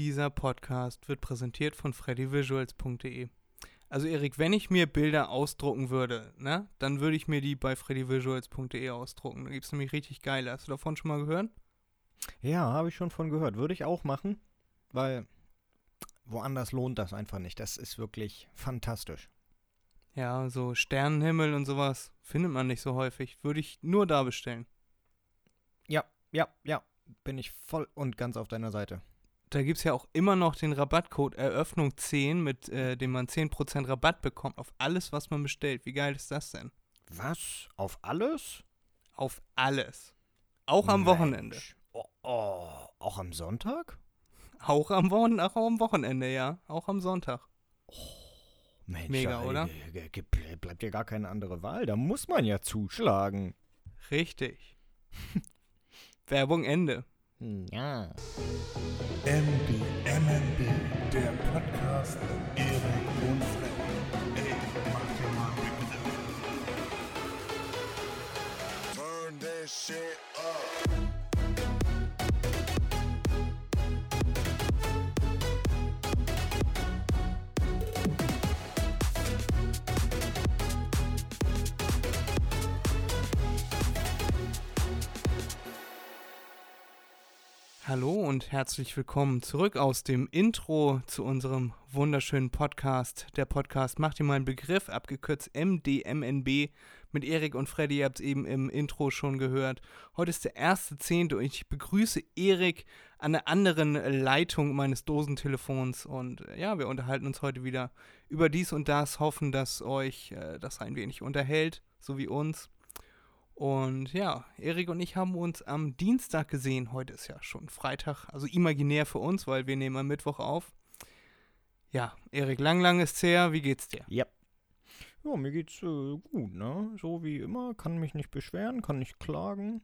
Dieser Podcast wird präsentiert von freddyvisuals.de. Also Erik, wenn ich mir Bilder ausdrucken würde, ne, dann würde ich mir die bei freddyvisuals.de ausdrucken. Da gibt es nämlich richtig geile. Hast du davon schon mal gehört? Ja, habe ich schon von gehört. Würde ich auch machen, weil woanders lohnt das einfach nicht. Das ist wirklich fantastisch. Ja, so Sternenhimmel und sowas findet man nicht so häufig. Würde ich nur da bestellen. Ja, ja, ja. Bin ich voll und ganz auf deiner Seite. Da gibt es ja auch immer noch den Rabattcode Eröffnung 10, mit äh, dem man 10% Rabatt bekommt auf alles, was man bestellt. Wie geil ist das denn? Was? Auf alles? Auf alles. Auch am Wochenende. Oh, oh, auch am Sonntag? Auch am, Wochenende, auch am Wochenende, ja. Auch am Sonntag. Oh, Mensch, Mega, oder? äh, ge- Bleibt ja gar keine andere Wahl. Da muss man ja zuschlagen. Richtig. Werbung Ende. Ja. MB, MNB, der Podcast Erik und Freddy. Ey, mach dir mal Begriff. Turn that shit up. Hallo und herzlich willkommen zurück aus dem Intro zu unserem wunderschönen Podcast. Der Podcast macht dir mal einen Begriff, abgekürzt MDMNB mit Erik und Freddy. Ihr habt es eben im Intro schon gehört. Heute ist der erste Zehnte und ich begrüße Erik an der anderen Leitung meines Dosentelefons. Und äh, ja, wir unterhalten uns heute wieder über dies und das, hoffen, dass euch äh, das ein wenig unterhält, so wie uns. Und ja, Erik und ich haben uns am Dienstag gesehen. Heute ist ja schon Freitag, also imaginär für uns, weil wir nehmen am Mittwoch auf. Ja, Erik, lang, lang ist's her. Wie geht's dir? Ja. Ja, mir geht's äh, gut, ne? So wie immer. Kann mich nicht beschweren, kann nicht klagen.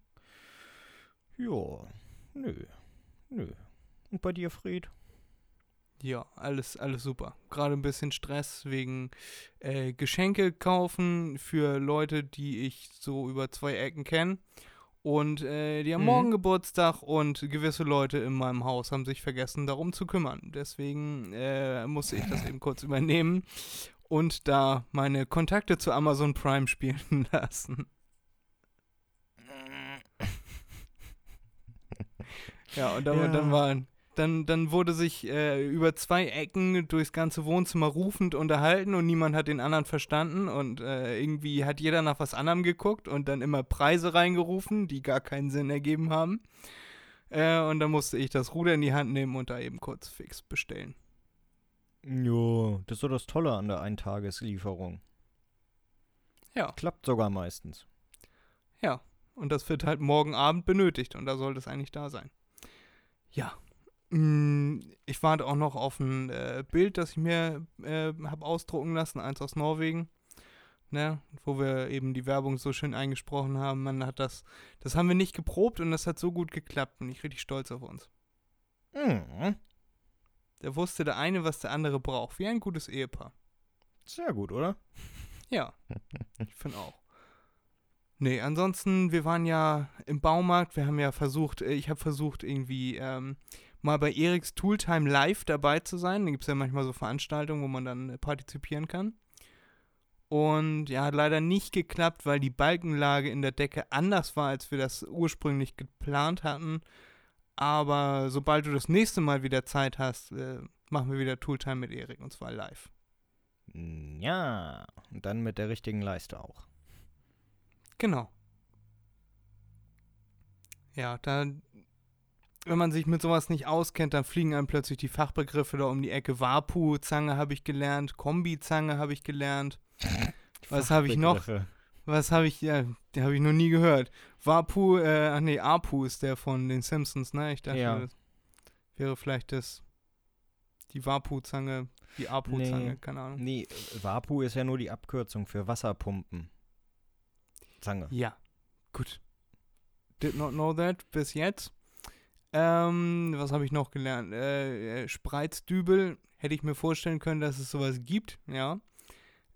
Ja, nö. Nö. Und bei dir, Fred? Ja, alles, alles super. Gerade ein bisschen Stress wegen äh, Geschenke kaufen für Leute, die ich so über zwei Ecken kenne. Und äh, die haben Mhm. morgen Geburtstag und gewisse Leute in meinem Haus haben sich vergessen, darum zu kümmern. Deswegen äh, musste ich das eben kurz übernehmen und da meine Kontakte zu Amazon Prime spielen lassen. Ja, und dann, Ja. dann war dann, dann wurde sich äh, über zwei Ecken durchs ganze Wohnzimmer rufend unterhalten und niemand hat den anderen verstanden und äh, irgendwie hat jeder nach was anderem geguckt und dann immer Preise reingerufen, die gar keinen Sinn ergeben haben. Äh, und dann musste ich das Ruder in die Hand nehmen und da eben kurz fix bestellen. Jo, das ist so das Tolle an der Eintageslieferung. Ja. Klappt sogar meistens. Ja, und das wird halt morgen Abend benötigt und da sollte es eigentlich da sein. Ja. Mm, Ich warte auch noch auf ein äh, Bild, das ich mir äh, habe ausdrucken lassen, eins aus Norwegen. Ne, wo wir eben die Werbung so schön eingesprochen haben. Man hat das, das haben wir nicht geprobt und das hat so gut geklappt. Bin ich richtig stolz auf uns. Mhm. Da wusste der eine, was der andere braucht. Wie ein gutes Ehepaar. Sehr gut, oder? Ja, ich finde auch. Nee, ansonsten, wir waren ja im Baumarkt, wir haben ja versucht, äh, ich habe versucht irgendwie ähm, mal bei Eriks Tooltime live dabei zu sein. Da gibt es ja manchmal so Veranstaltungen, wo man dann äh, partizipieren kann. Und ja, hat leider nicht geklappt, weil die Balkenlage in der Decke anders war, als wir das ursprünglich geplant hatten. Aber sobald du das nächste Mal wieder Zeit hast, äh, machen wir wieder Tooltime mit Erik und zwar live. Mm, Ja. Und dann mit der richtigen Leiste auch. Genau. Ja, da, wenn man sich mit sowas nicht auskennt, dann fliegen einem plötzlich die Fachbegriffe da um die Ecke. Wapu-Zange habe ich gelernt, Kombi-Zange habe ich gelernt. Was habe ich noch? Was habe ich, ja, die habe ich noch nie gehört. Wapu, äh, ach nee, Apu ist der von den Simpsons, ne? Ich dachte, Ja. das wäre vielleicht das, die Wapu-Zange, die Apu-Zange, Nee. keine Ahnung. Nee, Wapu ist ja nur die Abkürzung für Wasserpumpen. Zange. Ja, gut. Did not know that bis jetzt. Ähm, was habe ich noch gelernt? Äh, äh, Spreizdübel hätte ich mir vorstellen können, dass es sowas gibt, ja.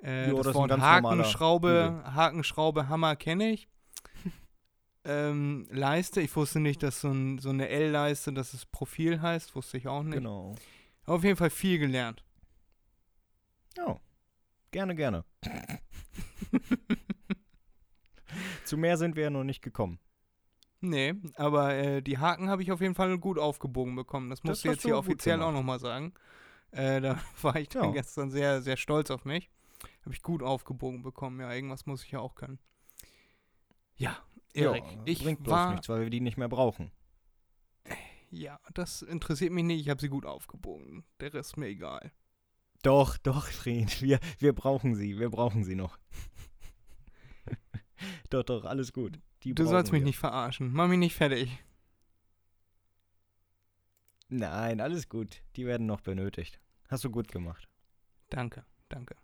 Äh, Jo, das, Wort Hakenschraube. Hakenschraube, Hammer kenne ich. ähm, Leiste. Ich wusste nicht, dass so, ein, so eine L-Leiste, dass es Profil heißt. Wusste ich auch nicht. Genau. Auf jeden Fall viel gelernt. Ja. Gerne, gerne. Zu mehr sind wir ja noch nicht gekommen. Nee, aber äh, die Haken habe ich auf jeden Fall gut aufgebogen bekommen. Das musst du hast jetzt hier du offiziell auch nochmal sagen. Äh, da war ich dann Ja. gestern sehr, sehr stolz auf mich. Habe ich gut aufgebogen bekommen. Ja, irgendwas muss ich ja auch können. Ja, Erik, ja, ich bringt bloß war. nichts, weil wir die nicht mehr brauchen. Ja, das interessiert mich nicht. Ich habe sie gut aufgebogen. Der Rest ist mir egal. Doch, doch, Fred, wir, wir brauchen sie, wir brauchen sie noch. doch, doch, alles gut. Die Du sollst mich wir. nicht verarschen. Mach mich nicht fertig. Nein, alles gut. Die werden noch benötigt. Hast du gut gemacht. Danke, danke.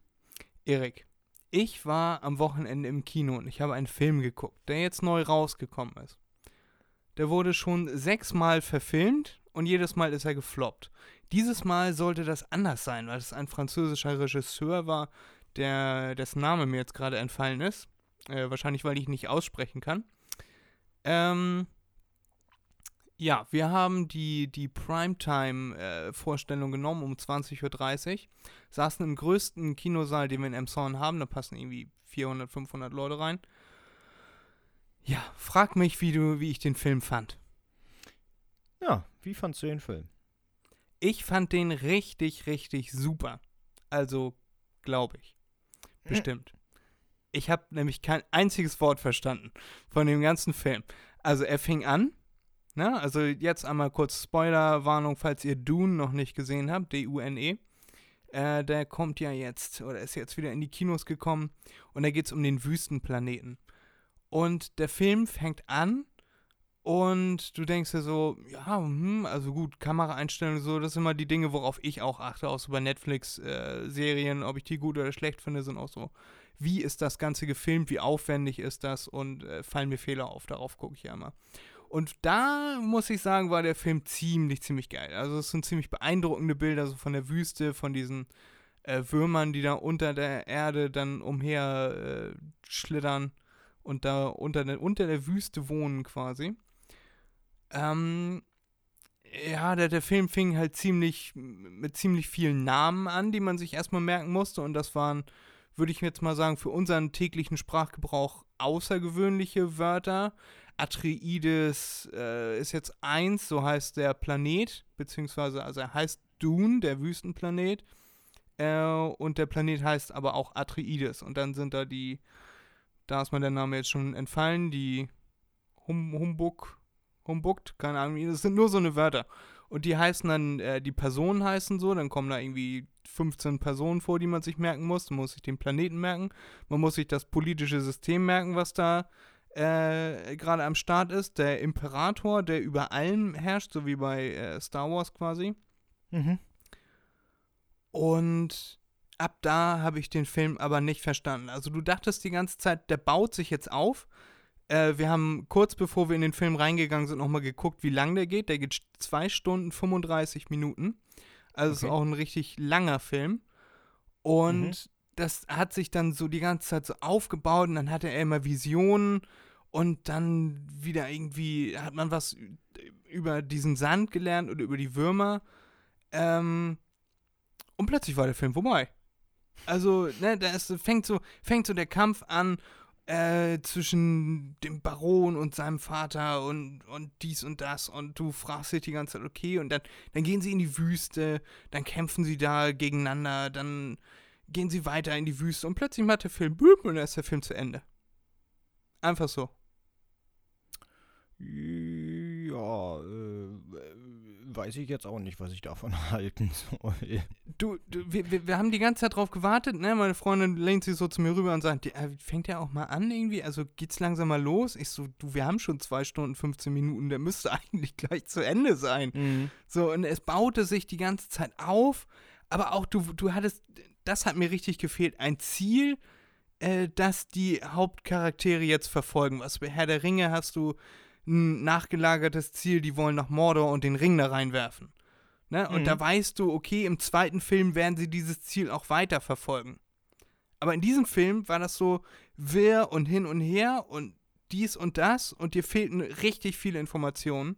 Erik, ich war am Wochenende im Kino und ich habe einen Film geguckt, der jetzt neu rausgekommen ist. Der wurde schon sechsmal verfilmt und jedes Mal ist er gefloppt. Dieses Mal sollte das anders sein, weil es ein französischer Regisseur war, der dessen Name mir jetzt gerade entfallen ist. Äh, wahrscheinlich, weil ich nicht aussprechen kann. Ähm, ja, wir haben die, die Primetime-Vorstellung genommen um 20.30 Uhr saßen im größten Kinosaal, den wir in Emshorn haben. Da passen irgendwie 400, 500 Leute rein. Ja, frag mich, wie, du, wie ich den Film fand. Ja, wie fandst du den Film? Ich fand den richtig, richtig super. Also, glaube ich. Bestimmt. Ich habe nämlich kein einziges Wort verstanden von dem ganzen Film. Also, er fing an. Ne? Also, jetzt einmal kurz Spoilerwarnung, falls ihr Dune noch nicht gesehen habt. D-U-N-E. Äh, der kommt ja jetzt, oder ist jetzt wieder in die Kinos gekommen. Und da geht es um den Wüstenplaneten. Und der Film fängt an und du denkst dir so, ja, hm, also gut, Kameraeinstellungen, so, das sind immer die Dinge, worauf ich auch achte, auch so bei Netflix-Serien, ob ich die gut oder schlecht finde, sind auch so, wie ist das Ganze gefilmt, wie aufwendig ist das und äh, fallen mir Fehler auf, darauf gucke ich ja immer. Und da muss ich sagen, war der Film ziemlich, ziemlich geil. Also es sind ziemlich beeindruckende Bilder so von der Wüste, von diesen äh, Würmern, die da unter der Erde dann umher äh, schlittern und da unter der, unter der Wüste wohnen quasi. Ähm, ja, der, der Film fing halt ziemlich mit ziemlich vielen Namen an, die man sich erstmal merken musste. Und das waren, würde ich jetzt mal sagen, für unseren täglichen Sprachgebrauch außergewöhnliche Wörter. Atreides äh, ist jetzt eins, so heißt der Planet, beziehungsweise, also er heißt Dune, der Wüstenplanet. Äh, und der Planet heißt aber auch Atreides. Und dann sind da die, da ist mir der Name jetzt schon entfallen, die hum, Humbug, Humbugt, keine Ahnung, das sind nur so eine Wörter. Und die heißen dann, äh, die Personen heißen so, dann kommen da irgendwie 15 Personen vor, die man sich merken muss. Man muss sich den Planeten merken, man muss sich das politische System merken, was da äh, gerade am Start ist. Der Imperator, der über allem herrscht, so wie bei äh, Star Wars quasi. Mhm. Und ab da habe ich den Film aber nicht verstanden. Also du dachtest die ganze Zeit, der baut sich jetzt auf. Äh, wir haben kurz bevor wir in den Film reingegangen sind, nochmal geguckt, wie lang der geht. Der geht 2 Stunden 35 Minuten. Also es Okay. ist auch ein richtig langer Film. Und Mhm. das hat sich dann so die ganze Zeit so aufgebaut und dann hatte er immer Visionen und dann wieder irgendwie hat man was über diesen Sand gelernt oder über die Würmer. Ähm, und plötzlich war der Film vorbei. Also, ne, da ist, fängt so, fängt so der Kampf an äh, zwischen dem Baron und seinem Vater und, und dies und das und du fragst dich die ganze Zeit, okay, und dann, dann gehen sie in die Wüste, dann kämpfen sie da gegeneinander, dann gehen sie weiter in die Wüste und plötzlich macht der Film boop, und dann ist der Film zu Ende. Einfach so. Ja, äh, weiß ich jetzt auch nicht, was ich davon halten soll. Du, du wir, wir, wir haben die ganze Zeit drauf gewartet, ne? Meine Freundin lehnt sich so zu mir rüber und sagt, "Ja, fängt der auch mal an irgendwie? Also geht's langsam mal los? Ich so, du, wir haben schon zwei Stunden, 15 Minuten, der müsste eigentlich gleich zu Ende sein. Mhm. So, und es baute sich die ganze Zeit auf, aber auch du, du hattest, das hat mir richtig gefehlt, ein Ziel, äh, das die Hauptcharaktere jetzt verfolgen. Was bei Herr der Ringe hast du ein nachgelagertes Ziel, die wollen nach Mordor und den Ring da reinwerfen. Ne? Und Mhm. da weißt du, okay, im zweiten Film werden sie dieses Ziel auch weiter verfolgen. Aber in diesem Film war das so wirr und hin und her und dies und das und dir fehlten richtig viele Informationen.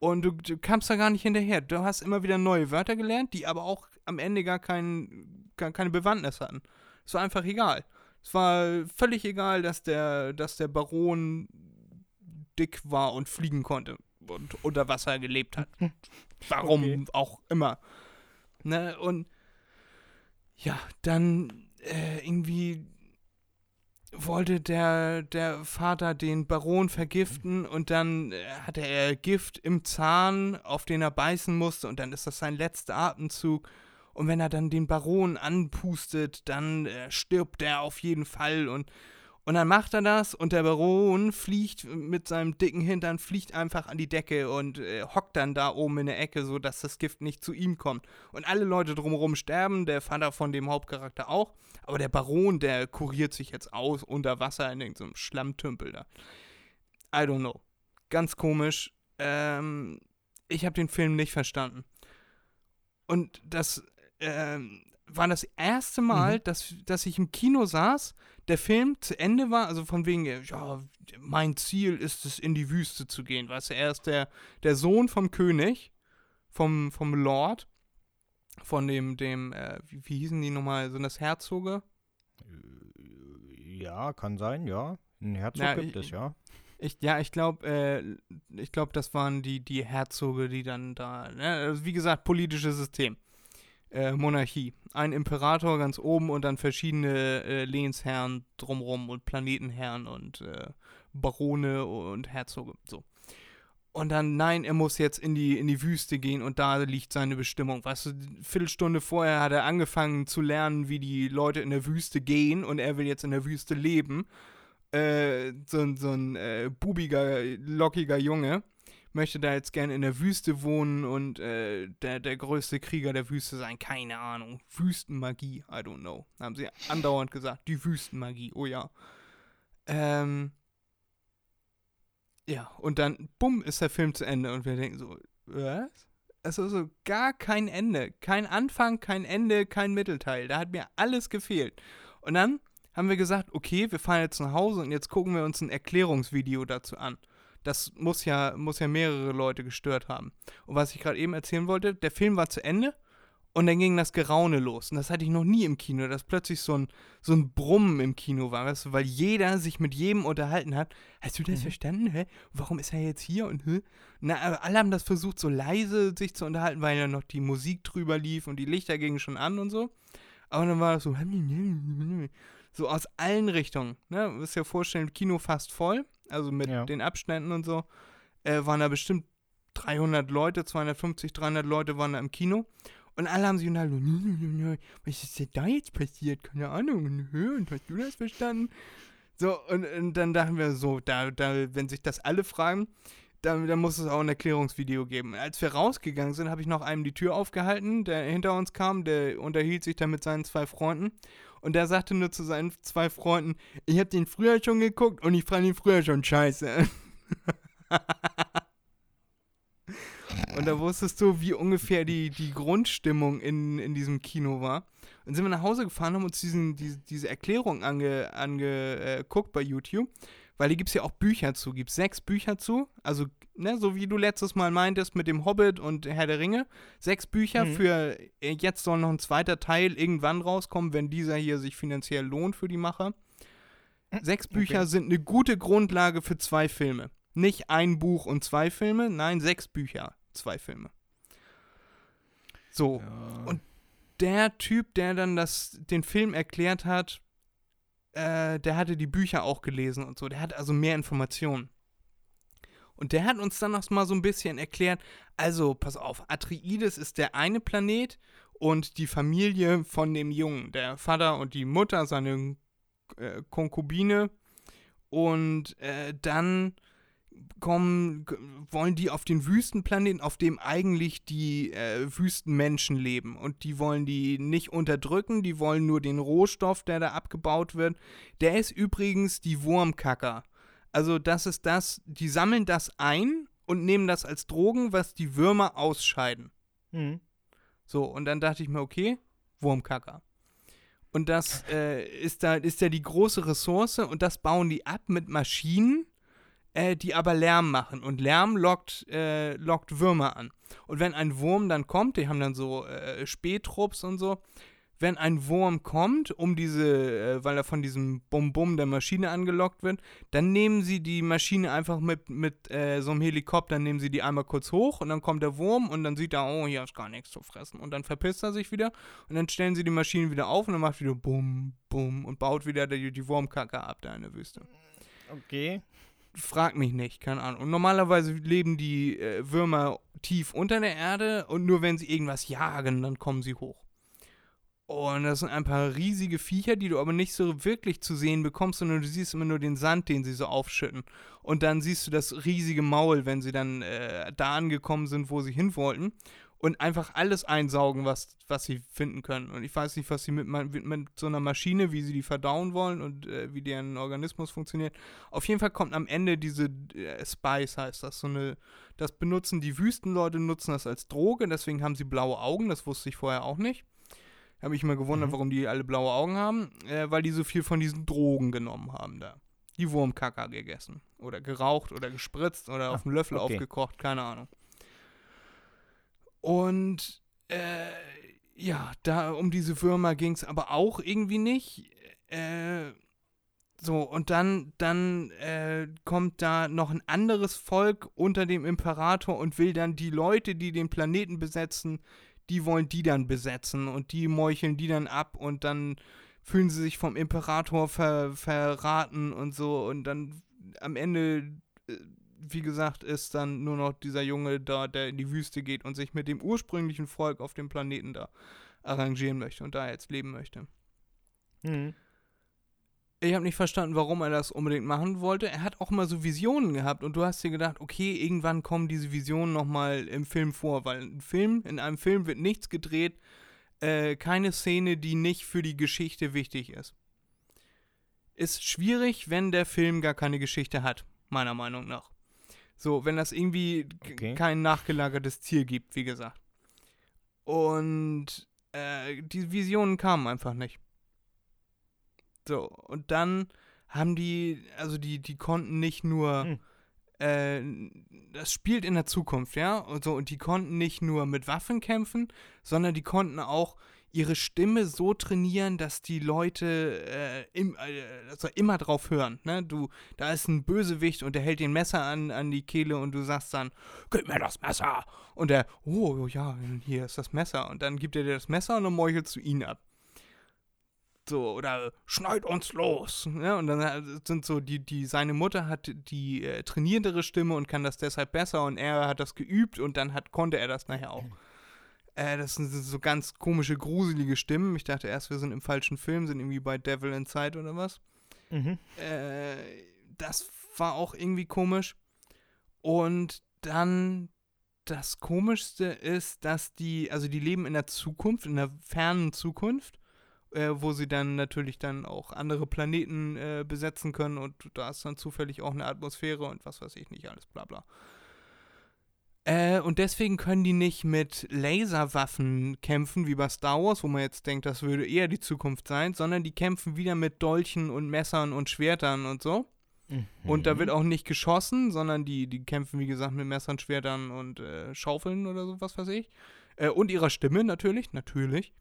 Und du, du kamst da gar nicht hinterher. Du hast immer wieder neue Wörter gelernt, die aber auch am Ende gar, kein, gar keine Bewandtnis hatten. Es war einfach egal. Es war völlig egal, dass der, dass der Baron dick war und fliegen konnte und unter Wasser gelebt hat. Warum Okay. auch immer. Ne? Und ja, dann äh, irgendwie wollte der, der Vater den Baron vergiften und dann äh, hatte er Gift im Zahn, auf den er beißen musste und dann ist das sein letzter Atemzug. Und wenn er dann den Baron anpustet, dann äh, stirbt er auf jeden Fall und und dann macht er das und der Baron fliegt mit seinem dicken Hintern, fliegt einfach an die Decke und äh, hockt dann da oben in der Ecke, sodass das Gift nicht zu ihm kommt. Und alle Leute drumherum sterben, der Vater von dem Hauptcharakter auch. Aber der Baron, der kuriert sich jetzt aus unter Wasser in irgendeinem Schlammtümpel da. I don't know. Ganz komisch. Ähm, ich habe den Film nicht verstanden. Und das ähm, war das erste Mal, Mhm. dass, dass ich im Kino saß, der Film zu Ende war, also von wegen, ja, mein Ziel ist es, in die Wüste zu gehen. Weißt du, er ist der, der Sohn vom König, vom, vom Lord, von dem, dem, äh, wie, wie hießen die nochmal, sind das Herzoge? Ja, kann sein, ja. Ein Herzog Na, gibt ich- es, ja. Ich, ja, ich glaube, äh, ich glaube, das waren die, die Herzoge, die dann da, ne? also wie gesagt, politisches System. Äh, Monarchie. Ein Imperator ganz oben und dann verschiedene äh, Lehnsherren drumrum und Planetenherren und äh, Barone und Herzoge. So. Und dann, nein, er muss jetzt in die, in die Wüste gehen und da liegt seine Bestimmung. Weißt du, eine Viertelstunde vorher hat er angefangen zu lernen, wie die Leute in der Wüste gehen und er will jetzt in der Wüste leben äh, so, ein- so ein äh, bubiger, lockiger Junge möchte da jetzt gerne in der Wüste wohnen und äh, der, der größte Krieger der Wüste sein. Keine Ahnung. Wüstenmagie, I don't know. Haben sie andauernd gesagt. Die Wüstenmagie, oh ja. Ähm. Ja, und dann, bumm, ist der Film zu Ende und wir denken so, was? Also so gar kein Ende. Kein Anfang, kein Ende, kein Mittelteil. Da hat mir alles gefehlt. Und dann haben wir gesagt, okay, wir fahren jetzt nach Hause und jetzt gucken wir uns ein Erklärungsvideo dazu an. Das muss ja, muss ja mehrere Leute gestört haben. Und was ich gerade eben erzählen wollte, der Film war zu Ende und dann ging das Geraune los. Und das hatte ich noch nie im Kino, dass plötzlich so ein, so ein Brummen im Kino war, weißt du, weil jeder sich mit jedem unterhalten hat. Hast du das Mhm. verstanden? Hä? Warum ist er jetzt hier? Und hä? Na, alle haben das versucht, so leise sich zu unterhalten, weil ja noch die Musik drüber lief und die Lichter gingen schon an und so. Aber dann war das so, so aus allen Richtungen. Ne? Du musst dir vorstellen, Kino fast voll, also mit Ja. den Abständen und so, äh, waren da bestimmt 300 Leute, 250, 300 Leute waren da im Kino. Und alle haben sich unterhalten, was ist denn da jetzt passiert? Keine Ahnung, und hast du das verstanden? So, und, und dann dachten wir so, da, da, wenn sich das alle fragen, dann, dann muss es auch ein Erklärungsvideo geben. Als wir rausgegangen sind, habe ich noch einem die Tür aufgehalten, der hinter uns kam, der unterhielt sich dann mit seinen zwei Freunden. Und der sagte nur zu seinen zwei Freunden, ich habe den früher schon geguckt und ich fand ihn früher schon scheiße. und da wusstest du, wie ungefähr die, die Grundstimmung in, in diesem Kino war. Und sind wir nach Hause gefahren, haben uns diesen, diese, diese Erklärung angeguckt ange, äh, bei YouTube, weil die gibt es ja auch Bücher zu. Gibt sechs Bücher zu. Also, ne, so wie du letztes Mal meintest mit dem Hobbit und Herr der Ringe. Sechs Bücher Mhm. für, äh, jetzt soll noch ein zweiter Teil irgendwann rauskommen, wenn dieser hier sich finanziell lohnt für die Macher. Sechs Bücher Okay. sind eine gute Grundlage für zwei Filme. Nicht ein Buch und zwei Filme, nein, sechs Bücher, zwei Filme. So, Ja. Und- der Typ, der dann das, den Film erklärt hat, äh, der hatte die Bücher auch gelesen und so. Der hat also mehr Informationen. Und der hat uns dann noch mal so ein bisschen erklärt, also pass auf, Atreides ist der eine Planet und die Familie von dem Jungen, der Vater und die Mutter, seine äh, Konkubine und äh, dann kommen, wollen die auf den Wüstenplaneten, auf dem eigentlich die äh, Wüstenmenschen leben. Und die wollen die nicht unterdrücken, die wollen nur den Rohstoff, der da abgebaut wird. Der ist übrigens die Wurmkacker. Also das ist das, die sammeln das ein und nehmen das als Drogen, was die Würmer ausscheiden. Mhm. So, und dann dachte ich mir, okay, Wurmkacker. Und das äh, ist da ist ja die große Ressource und das bauen die ab mit Maschinen, äh, die aber Lärm machen. Und Lärm lockt, äh, lockt Würmer an. Und wenn ein Wurm dann kommt, die haben dann so äh, Spätrupps und so, wenn ein Wurm kommt, um diese, äh, weil er von diesem Bum-Bum der Maschine angelockt wird, dann nehmen sie die Maschine einfach mit, mit äh, so einem Helikopter, nehmen sie die einmal kurz hoch und dann kommt der Wurm und dann sieht er, oh, hier ist gar nichts zu fressen. Und dann verpisst er sich wieder und dann stellen sie die Maschine wieder auf und dann macht wieder Bum, Bum und baut wieder die, die Wurmkacke ab da in der Wüste. Okay. Frag mich nicht, keine Ahnung. Und normalerweise leben die äh, Würmer tief unter der Erde und nur wenn sie irgendwas jagen, dann kommen sie hoch. Und das sind ein paar riesige Viecher, die du aber nicht so wirklich zu sehen bekommst, sondern du siehst immer nur den Sand, den sie so aufschütten. Und dann siehst du das riesige Maul, wenn sie dann äh, da angekommen sind, wo sie hin wollten. Und einfach alles einsaugen, was, was sie finden können. Und ich weiß nicht, was sie mit, mit, so einer Maschine, wie sie die verdauen wollen und äh, wie deren Organismus funktioniert. Auf jeden Fall kommt am Ende diese äh, Spice, heißt das. So eine, das benutzen die Wüstenleute, nutzen das als Droge, deswegen haben sie blaue Augen, das wusste ich vorher auch nicht. Habe ich mal gewundert, Mhm. warum die alle blaue Augen haben. Äh, weil die so viel von diesen Drogen genommen haben da. Die Wurmkacker gegessen. Oder geraucht oder gespritzt oder Ah, auf einen Löffel okay. aufgekocht, keine Ahnung. Und äh, ja, da um diese Würmer ging es aber auch irgendwie nicht. Äh, so, und dann, dann äh, kommt da noch ein anderes Volk unter dem Imperator und will dann die Leute, die den Planeten besetzen, die wollen die dann besetzen und die meucheln die dann ab und dann fühlen sie sich vom Imperator ver verraten und so und dann am Ende, äh, wie gesagt, ist dann nur noch dieser Junge da, der in die Wüste geht und sich mit dem ursprünglichen Volk auf dem Planeten da arrangieren möchte und da jetzt leben möchte. Mhm. Ich habe nicht verstanden, warum er das unbedingt machen wollte. Er hat auch mal so Visionen gehabt und du hast dir gedacht, okay, irgendwann kommen diese Visionen nochmal im Film vor, weil ein Film, in einem Film wird nichts gedreht, äh, keine Szene, die nicht für die Geschichte wichtig ist. Ist schwierig, wenn der Film gar keine Geschichte hat, meiner Meinung nach. So, wenn das irgendwie Okay. kein nachgelagertes Ziel gibt, wie gesagt. Und äh, die Visionen kamen einfach nicht. So, und dann haben die, also die, die konnten nicht nur, Hm. äh, das spielt in der Zukunft, ja, und so, und die konnten nicht nur mit Waffen kämpfen, sondern die konnten auch ihre Stimme so trainieren, dass die Leute äh, im, äh, also immer drauf hören, ne, du, da ist ein Bösewicht und der hält den Messer an, an die Kehle und du sagst dann, gib mir das Messer, und der, oh, ja, hier ist das Messer, und dann gibt er dir das Messer und dann meuchelst du ihn ab. So, oder schneid uns los. Ne? Und dann äh, sind so, die, die, seine Mutter hat die äh, trainierendere Stimme und kann das deshalb besser und er hat das geübt und dann hat, konnte er das nachher auch. Äh, das sind so ganz komische, gruselige Stimmen. Ich dachte erst, wir sind im falschen Film, sind irgendwie bei Devil Inside oder was. Mhm. Äh, das war auch irgendwie komisch. Und dann das Komischste ist, dass die, also die leben in der Zukunft, in der fernen Zukunft, äh, wo sie dann natürlich dann auch andere Planeten äh, besetzen können und da ist dann zufällig auch eine Atmosphäre und was weiß ich nicht alles, bla bla. Äh, und deswegen können die nicht mit Laserwaffen kämpfen, wie bei Star Wars, wo man jetzt denkt, das würde eher die Zukunft sein, sondern die kämpfen wieder mit Dolchen und Messern und Schwertern und so. Und da wird auch nicht geschossen, sondern die, die kämpfen, wie gesagt, mit Messern, Schwertern und äh, Schaufeln oder so, was weiß ich. Äh, und ihrer Stimme natürlich, natürlich.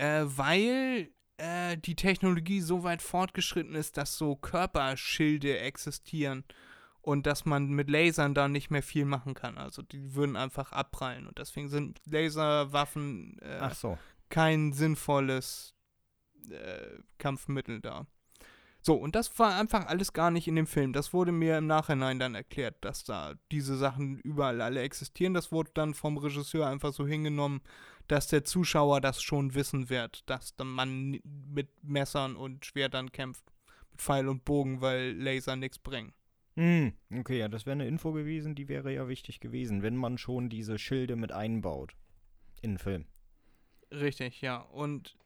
Äh, weil äh, die Technologie so weit fortgeschritten ist, dass so Körperschilde existieren und dass man mit Lasern da nicht mehr viel machen kann. Also die würden einfach abprallen und deswegen sind Laserwaffen äh, Ach so. kein sinnvolles äh, Kampfmittel da. So, und das war einfach alles gar nicht in dem Film. Das wurde mir im Nachhinein dann erklärt, dass da diese Sachen überall alle existieren. Das wurde dann vom Regisseur einfach so hingenommen, dass der Zuschauer das schon wissen wird, dass man mit Messern und Schwertern kämpft. Mit Pfeil und Bogen, weil Laser nichts bringen. Hm, okay, ja, das wäre eine Info gewesen, die wäre ja wichtig gewesen, wenn man schon diese Schilde mit einbaut in den Film. Richtig, ja. Und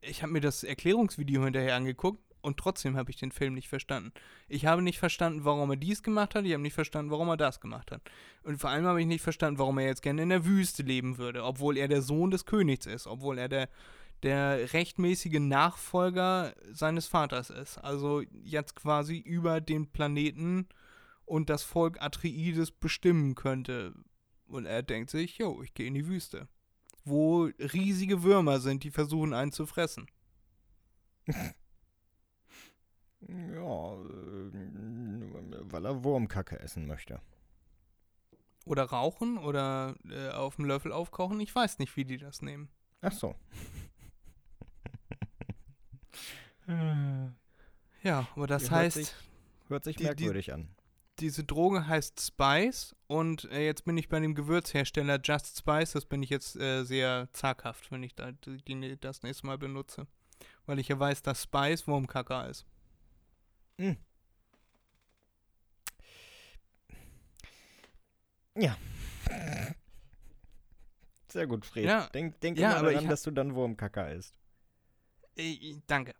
ich habe mir das Erklärungsvideo hinterher angeguckt und trotzdem habe ich den Film nicht verstanden. Ich habe nicht verstanden, warum er dies gemacht hat, ich habe nicht verstanden, warum er das gemacht hat. Und vor allem habe ich nicht verstanden, warum er jetzt gerne in der Wüste leben würde, obwohl er der Sohn des Königs ist, obwohl er der, der rechtmäßige Nachfolger seines Vaters ist. Also jetzt quasi über den Planeten und das Volk Atreides bestimmen könnte. Und er denkt sich, jo, ich gehe in die Wüste. Wo riesige Würmer sind, die versuchen einen zu fressen. Ja, äh, weil er Wurmkacke essen möchte. Oder rauchen oder äh, auf dem Löffel aufkochen. Ich weiß nicht, wie die das nehmen. Ach so. Ja, aber das Hört heißt, sich- Hört sich Die- die- merkwürdig an. diese Droge heißt Spice und äh, jetzt bin ich bei dem Gewürzhersteller Just Spice. Das bin ich jetzt äh, sehr zaghaft, wenn ich da, die, die, das nächste Mal benutze. Weil ich ja weiß, dass Spice Wurmkacker ist. Ja. Sehr gut, Fred. Ja. Denk, denk Ja, immer daran, dass du dann Wurmkacker isst. Äh, danke.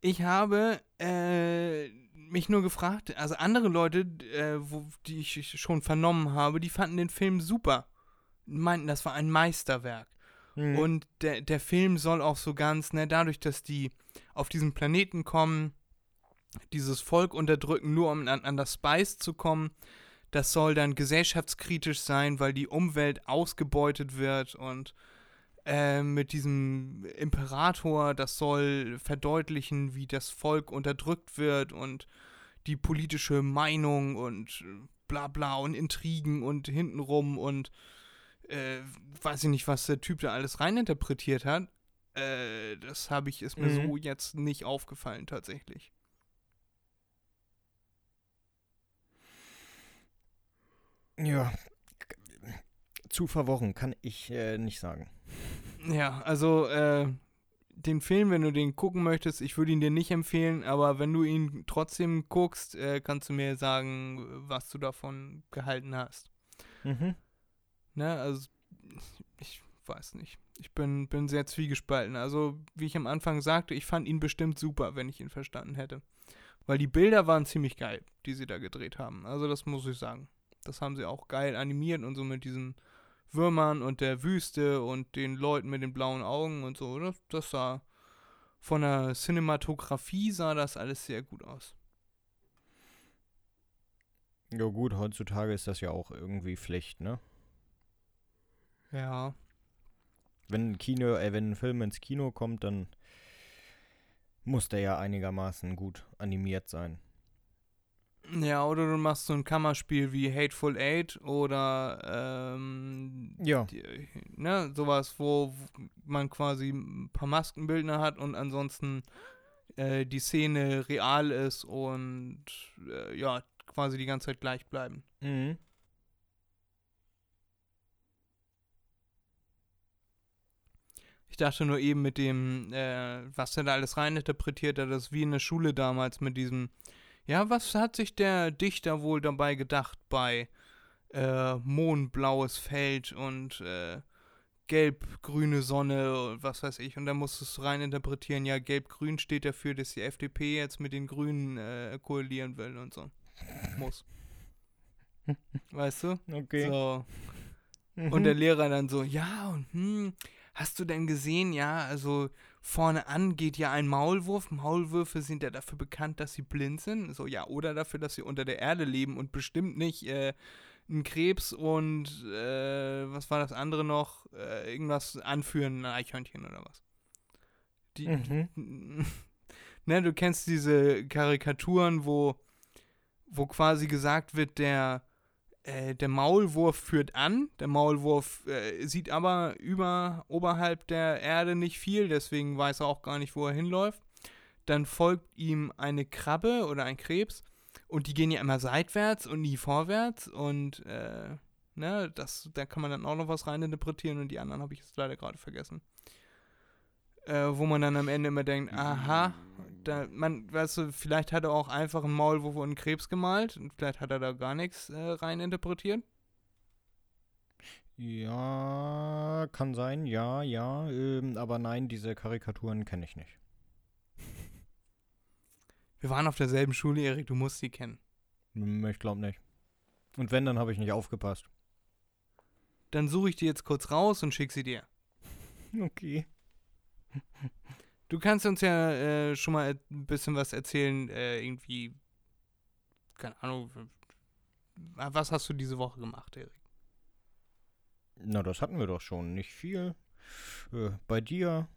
Ich habe äh, mich nur gefragt, also andere Leute, äh, wo, die ich schon vernommen habe, die fanden den Film super. Meinten, das war ein Meisterwerk. Mhm. Und der, der Film soll auch so ganz, ne, dadurch, dass die auf diesen Planeten kommen, dieses Volk unterdrücken, nur um an, an das Spice zu kommen, das soll dann gesellschaftskritisch sein, weil die Umwelt ausgebeutet wird und äh, mit diesem Imperator, das soll verdeutlichen, wie das Volk unterdrückt wird und die politische Meinung und äh, bla bla und Intrigen und hintenrum und äh, weiß ich nicht, was der Typ da alles reininterpretiert hat. Äh, das habe ich, ist mir Mhm. so jetzt nicht aufgefallen tatsächlich. Ja. Zu verworren kann ich äh, nicht sagen. Ja, also äh, den Film, wenn du den gucken möchtest, ich würde ihn dir nicht empfehlen, aber wenn du ihn trotzdem guckst, äh, kannst du mir sagen, was du davon gehalten hast. Mhm. Ne, also ich weiß nicht. Ich bin, bin sehr zwiegespalten. Also, wie ich am Anfang sagte, ich fand ihn bestimmt super, wenn ich ihn verstanden hätte. Weil die Bilder waren ziemlich geil, die sie da gedreht haben. Also, das muss ich sagen. Das haben sie auch geil animiert und so mit diesen Würmern und der Wüste und den Leuten mit den blauen Augen und so. Das, das sah von der Cinematografie sah das alles sehr gut aus. Ja gut, heutzutage ist das ja auch irgendwie Pflicht, ne? Ja. Wenn ein Kino, äh, wenn ein Film ins Kino kommt, dann muss der ja einigermaßen gut animiert sein. Ja, oder du machst so ein Kammerspiel wie Hateful Eight oder ähm, Ja. die, ne, sowas, wo man quasi ein paar Maskenbildner hat und ansonsten äh, die Szene real ist und äh, ja, quasi die ganze Zeit gleich bleiben. Mhm. Ich dachte nur eben mit dem, äh, was er da alles reininterpretiert hat, das ist wie in der Schule damals mit diesem, ja, was hat sich der Dichter wohl dabei gedacht bei äh, Mondblaues Feld und äh, gelb-grüne Sonne und was weiß ich. Und dann musstest du reininterpretieren, ja, gelb-grün steht dafür, dass die FDP jetzt mit den Grünen äh, koalieren will und so. Muss. Weißt du? Okay. So. Mhm. Und der Lehrer dann so, ja, und hm, hast du denn gesehen, ja, also vorne an geht ja ein Maulwurf. Maulwürfe sind ja dafür bekannt, dass sie blind sind. So, ja, oder dafür, dass sie unter der Erde leben und bestimmt nicht äh, ein Krebs und äh, was war das andere noch? Äh, irgendwas anführen, ein Eichhörnchen oder was. Die, Mhm. ne, du kennst diese Karikaturen, wo, wo quasi gesagt wird, der, äh, der Maulwurf führt an, der Maulwurf äh, sieht aber über, oberhalb der Erde nicht viel, deswegen weiß er auch gar nicht, wo er hinläuft. Dann folgt ihm eine Krabbe oder ein Krebs und die gehen ja immer seitwärts und nie vorwärts und äh, ne, das, da kann man dann auch noch was reininterpretieren und die anderen habe ich jetzt leider gerade vergessen. Äh, wo man dann am Ende immer denkt, aha, da, man, weißt du, vielleicht hat er auch einfach einen Maulwurf und einen Krebs gemalt und vielleicht hat er da gar nichts äh, reininterpretiert. Ja, kann sein, ja, ja. Ähm, aber nein, diese Karikaturen kenne ich nicht. Wir waren auf derselben Schule, Erik, du musst sie kennen. Hm, Ich glaube nicht. Und wenn, dann habe ich nicht aufgepasst. Dann suche ich die jetzt kurz raus und schicke sie dir. Okay. Du kannst uns ja äh, schon mal ein bisschen was erzählen, äh, irgendwie, keine Ahnung, was hast du diese Woche gemacht, Erik? Na, das hatten wir doch schon. Nicht viel. Äh, bei dir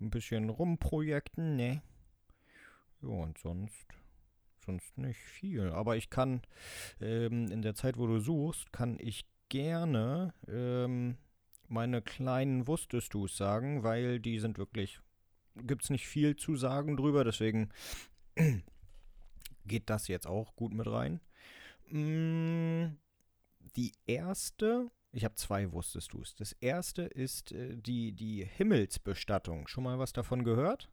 ein bisschen rumprojekten, ne? Ja, und sonst, sonst nicht viel. Aber ich kann ähm, in der Zeit, wo du suchst, kann ich gerne ähm, meine kleinen Wusstest du's sagen, weil die sind wirklich, gibt's nicht viel zu sagen drüber, deswegen geht das jetzt auch gut mit rein. Mm, die erste, ich habe zwei Wusstest du's. Das erste ist äh, die, die Himmelsbestattung. Schon mal was davon gehört?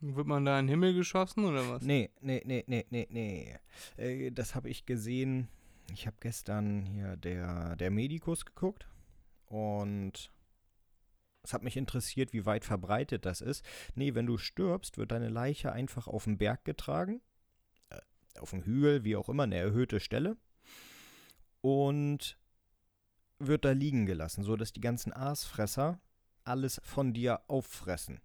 Wird man da in den Himmel geschossen oder was? Nee, nee, nee, nee, nee, nee. Äh, das habe ich gesehen. Ich habe gestern hier der, der Medikus geguckt und es hat mich interessiert, wie weit verbreitet das ist. Nee, wenn du stirbst, wird deine Leiche einfach auf den Berg getragen. Äh, auf dem Hügel, wie auch immer, eine erhöhte Stelle. Und wird da liegen gelassen, sodass die ganzen Aasfresser alles von dir auffressen.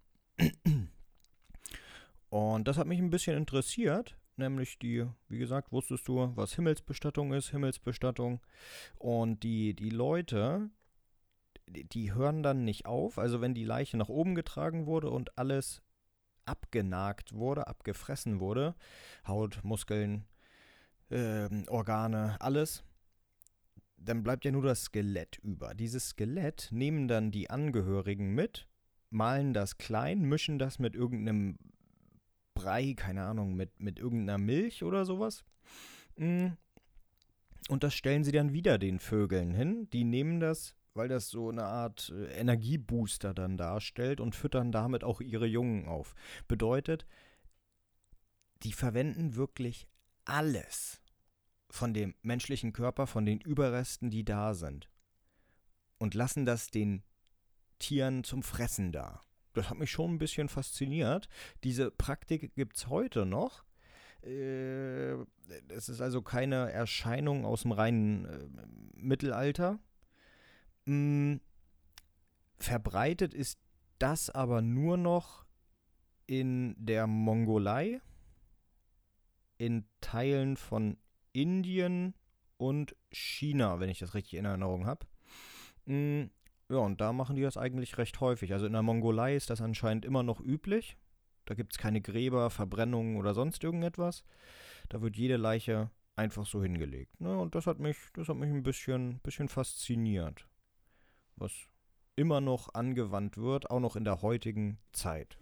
Und das hat mich ein bisschen interessiert, nämlich die, wie gesagt, wusstest du, was Himmelsbestattung ist, Himmelsbestattung. Und die, die Leute, die, hören dann nicht auf, also wenn die Leiche nach oben getragen wurde und alles abgenagt wurde, abgefressen wurde, Haut, Muskeln, ähm, Organe, alles, dann bleibt ja nur das Skelett über. Dieses Skelett nehmen dann die Angehörigen mit, malen das klein, mischen das mit irgendeinem Brei, keine Ahnung, mit, mit irgendeiner Milch oder sowas. Mm. Und das stellen sie dann wieder den Vögeln hin. Die nehmen das, weil das so eine Art äh, Energiebooster dann darstellt und füttern damit auch ihre Jungen auf. Bedeutet, die verwenden wirklich alles von dem menschlichen Körper, von den Überresten, die da sind. Und lassen das den Tieren zum Fressen da das hat mich schon ein bisschen fasziniert. Diese Praktik gibt es heute noch. Äh, es ist also keine Erscheinung aus dem reinen äh, Mittelalter. Mm, verbreitet ist das aber nur noch in der Mongolei, in Teilen von Indien und China, wenn ich das richtig in Erinnerung habe. Mm, ja, und da machen die das eigentlich recht häufig. Also in der Mongolei ist das anscheinend immer noch üblich. Da gibt es keine Gräber, Verbrennungen oder sonst irgendetwas. Da wird jede Leiche einfach so hingelegt. Ne? Und das hat mich, das hat mich ein bisschen, bisschen fasziniert. Was immer noch angewandt wird, auch noch in der heutigen Zeit.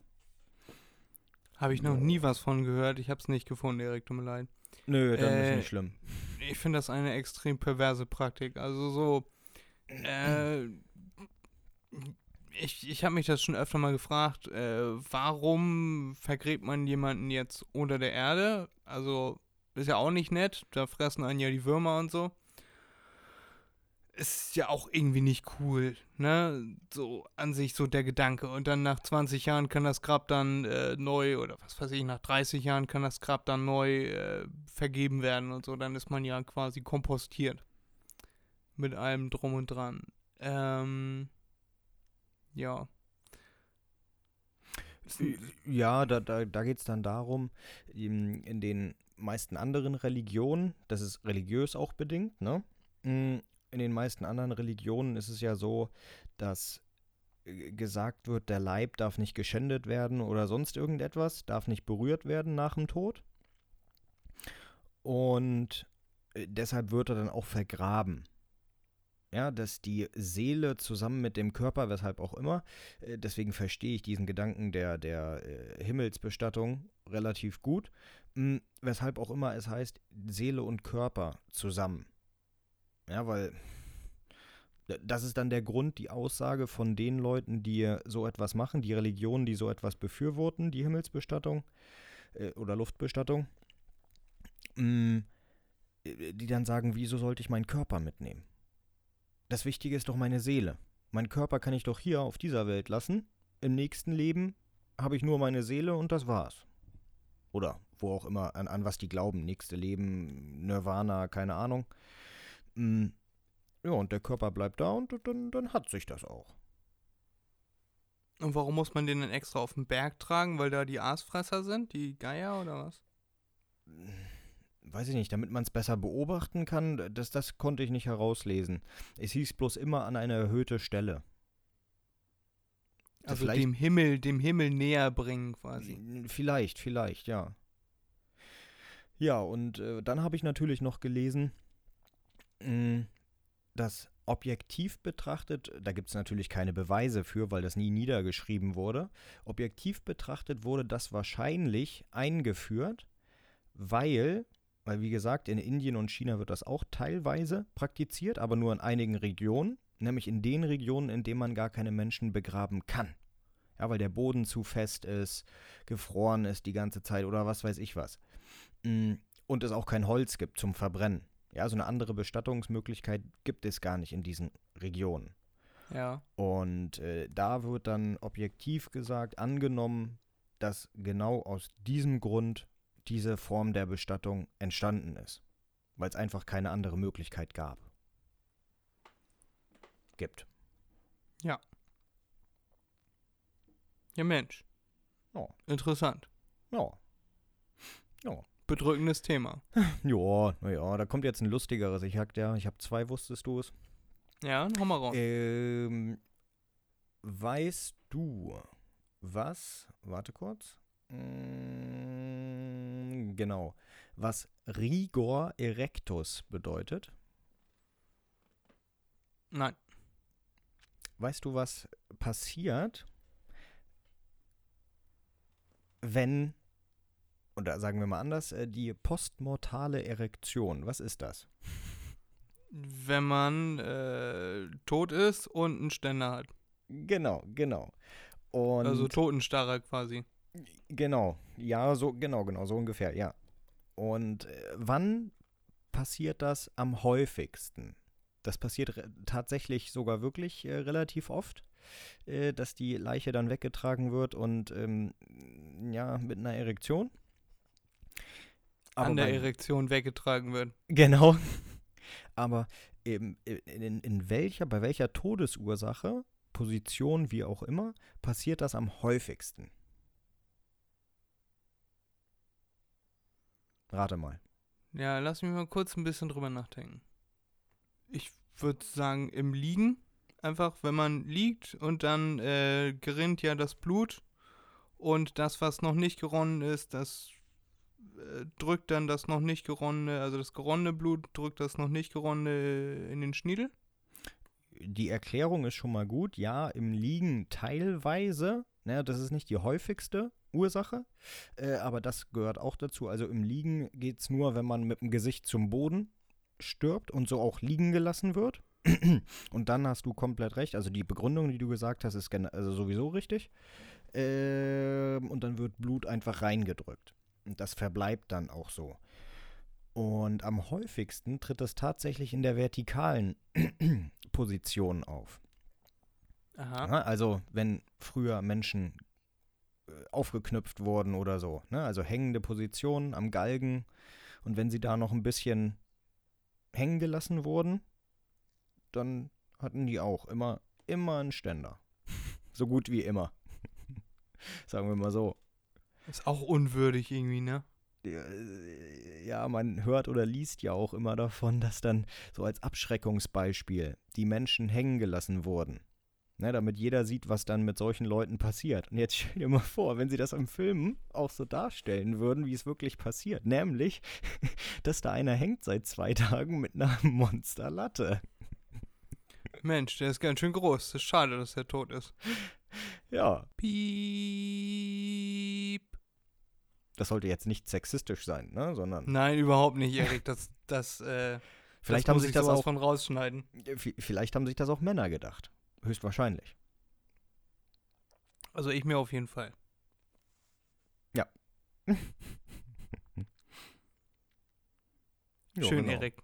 Habe ich noch nie was von gehört. Ich habe es nicht gefunden, Erik, tut mir leid. Nö, dann äh, ist nicht schlimm. Ich finde das eine extrem perverse Praktik. Also so, äh, ich, ich habe mich das schon öfter mal gefragt, äh, warum vergräbt man jemanden jetzt unter der Erde? Also, ist ja auch nicht nett, da fressen einen ja die Würmer und so. Ist ja auch irgendwie nicht cool, ne? So an sich so der Gedanke. Und dann nach 20 Jahren kann das Grab dann äh, neu, oder was weiß ich, nach 30 Jahren kann das Grab dann neu äh, vergeben werden und so. Dann ist man ja quasi kompostiert. Mit allem drum und dran. Ähm ja. Ja, da, da, da geht es dann darum, in, in, den meisten anderen Religionen, das ist religiös auch bedingt, ne? In den meisten anderen Religionen ist es ja so, dass äh, gesagt wird, der Leib darf nicht geschändet werden oder sonst irgendetwas, darf nicht berührt werden nach dem Tod. Und äh, deshalb wird er dann auch vergraben ja, dass die Seele zusammen mit dem Körper, weshalb auch immer, äh, deswegen verstehe ich diesen Gedanken der, der Himmelsbestattung relativ gut, mh, weshalb auch immer es heißt, Seele und Körper zusammen. Ja, weil das ist dann der Grund, die Aussage von den Leuten, die so etwas machen, die Religionen, die so etwas befürworten, die Himmelsbestattung äh, oder Luftbestattung, mh, äh, die dann sagen, wieso sollte ich meinen Körper mitnehmen? das Wichtige ist doch meine Seele. Mein Körper kann ich doch hier auf dieser Welt lassen. Im nächsten Leben habe ich nur meine Seele und das war's. Oder wo auch immer, an, an was die glauben. Nächste Leben, Nirvana, keine Ahnung. Mm, ja, und der Körper bleibt da und dann, dann hat sich das auch. Und warum muss man den dann extra auf den Berg tragen? Weil da die Aasfresser sind, die Geier oder was? Weiß ich nicht, damit man es besser beobachten kann, das, das konnte ich nicht herauslesen. Es hieß bloß immer an eine erhöhte Stelle. Also Vielleicht- dem Himmel, dem Himmel näher bringen quasi. Vielleicht, vielleicht, ja. Ja, und äh, dann habe ich natürlich noch gelesen, mh, dass objektiv betrachtet, da gibt es natürlich keine Beweise für, weil das nie niedergeschrieben wurde, objektiv betrachtet wurde das wahrscheinlich eingeführt, weil, weil wie gesagt, in Indien und China wird das auch teilweise praktiziert, aber nur in einigen Regionen, nämlich in den Regionen, in denen man gar keine Menschen begraben kann. Ja, weil der Boden zu fest ist, gefroren ist die ganze Zeit oder was weiß ich was. Mm, Und es auch kein Holz gibt zum Verbrennen. Ja, so eine andere Bestattungsmöglichkeit gibt es gar nicht in diesen Regionen. Ja. Und äh, da wird dann objektiv gesagt angenommen, dass genau aus diesem Grund diese Form der Bestattung entstanden ist. Weil es einfach keine andere Möglichkeit gab. Gibt. Ja, Mensch. Ja. Interessant. Ja. Bedrückendes Thema. Ja, naja, da kommt jetzt ein lustigeres. Ich hab ja, ich habe zwei, wusstest du es? Ja, hau mal raus. Ähm, weißt du, was, warte kurz, Mm, genau, was Rigor erectus bedeutet? Nein. Weißt du, was passiert, wenn, oder sagen wir mal anders, äh, die postmortale Erektion, was ist das? Wenn man äh, tot ist und einen Ständer hat. Genau, genau. Und also Totenstarrer quasi. Genau, ja, so, genau, genau, so ungefähr, ja. Und äh, wann passiert das am häufigsten? Das passiert tatsächlich sogar wirklich äh, relativ oft, äh, dass die Leiche dann weggetragen wird und ähm, ja, mit einer Erektion. An der bei- Erektion weggetragen wird. Genau. Aber eben in, in welcher, bei welcher Todesursache, Position, wie auch immer, passiert das am häufigsten? Rate mal. Ja, lass mich mal kurz ein bisschen drüber nachdenken. Ich würde sagen, im Liegen. Einfach, wenn man liegt und dann äh, gerinnt ja das Blut und das, was noch nicht geronnen ist, das drückt dann das noch nicht geronnene, also das geronnene Blut drückt das noch nicht geronnene in den Schniedel. Die Erklärung ist schon mal gut. Ja, im Liegen teilweise. Ne, das ist nicht die häufigste Ursache, äh, aber das gehört auch dazu. Also im Liegen geht es nur, wenn man mit dem Gesicht zum Boden stirbt und so auch liegen gelassen wird. und dann hast du komplett recht. Also die Begründung, die du gesagt hast, ist also sowieso richtig. Ähm, und dann wird Blut einfach reingedrückt. Und das verbleibt dann auch so. Und am häufigsten tritt das tatsächlich in der vertikalen Position auf. Aha. Also wenn früher Menschen äh, aufgeknüpft wurden oder so, ne? also hängende Positionen am Galgen und wenn sie da noch ein bisschen hängen gelassen wurden, dann hatten die auch immer, immer einen Ständer. so gut wie immer. Sagen wir mal so. Ist auch unwürdig irgendwie, ne? ja, man hört oder liest ja auch immer davon, dass dann so als Abschreckungsbeispiel die Menschen hängen gelassen wurden. Ne, damit jeder sieht, was dann mit solchen Leuten passiert. Und jetzt stell dir mal vor, wenn sie das im Film auch so darstellen würden, wie es wirklich passiert. Nämlich, dass da einer hängt seit zwei Tagen mit einer Monsterlatte. Mensch, der ist ganz schön groß. Es ist schade, dass er tot ist. Ja, Piep. Das sollte jetzt nicht sexistisch sein, ne? sondern Nein, überhaupt nicht, Erik. Das, das, äh, vielleicht das haben sich ich das auch von rausschneiden. vielleicht haben sich das auch Männer gedacht. Höchstwahrscheinlich. Also ich mir auf jeden Fall. Ja, Schön, genau. Erik.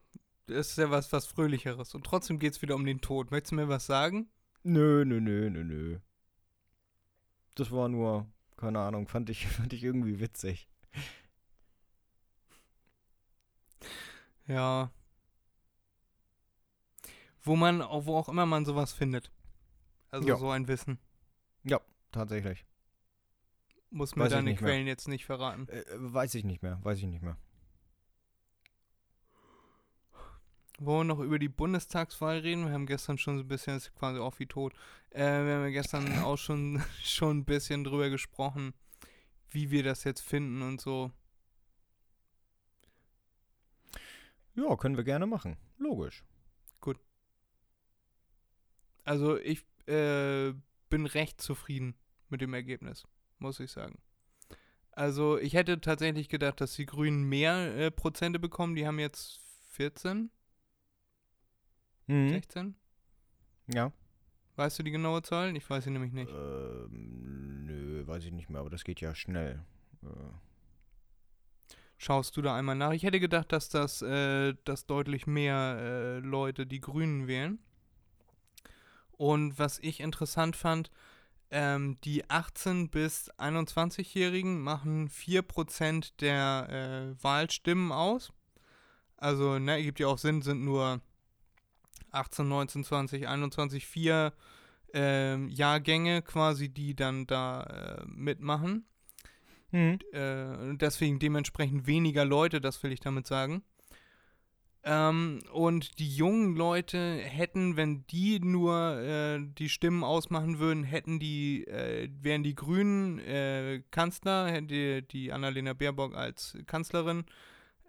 Das ist ja was, was Fröhlicheres. Und trotzdem geht es wieder um den Tod. Möchtest du mir was sagen? Nö, nö, nö, nö, nö. Das war nur, keine Ahnung, fand ich, fand ich irgendwie witzig. Ja. Wo man, auch- wo auch immer man sowas findet. Also Ja. so ein Wissen. tatsächlich. Muss mir Weiß deine nicht mehr. Quellen jetzt nicht verraten. Äh, weiß ich nicht mehr, weiß ich nicht mehr. Wollen wir noch über die Bundestagswahl reden? Wir haben gestern schon so ein bisschen, das ist quasi auch wie tot, äh, wir haben ja gestern auch schon, schon ein bisschen drüber gesprochen, wie wir das jetzt finden und so. Ja, können wir gerne machen. Logisch. Also ich äh, bin recht zufrieden mit dem Ergebnis, muss ich sagen. Also ich hätte tatsächlich gedacht, dass die Grünen mehr äh, Prozente bekommen. Die haben jetzt 14, Mhm. 16. Ja. Weißt du die genaue Zahl? Ich weiß sie nämlich nicht. Ähm, nö, weiß ich nicht mehr, aber das geht ja schnell. Äh, Schaust du da einmal nach? Ich hätte gedacht, dass das äh, dass deutlich mehr äh, Leute die Grünen wählen. Und was ich interessant fand, ähm, die 18- bis 21-Jährigen machen 4% der äh, Wahlstimmen aus. Also, ne, ergibt ja auch Sinn, sind nur 18, 19, 20, 21, vier ähm, Jahrgänge quasi, die dann da äh, mitmachen Mhm. äh, deswegen dementsprechend weniger Leute, das will ich damit sagen. Ähm, und die jungen Leute hätten, wenn die nur äh, die Stimmen ausmachen würden, hätten die, äh, wären die Grünen äh, Kanzler, hätte die, die Annalena Baerbock als Kanzlerin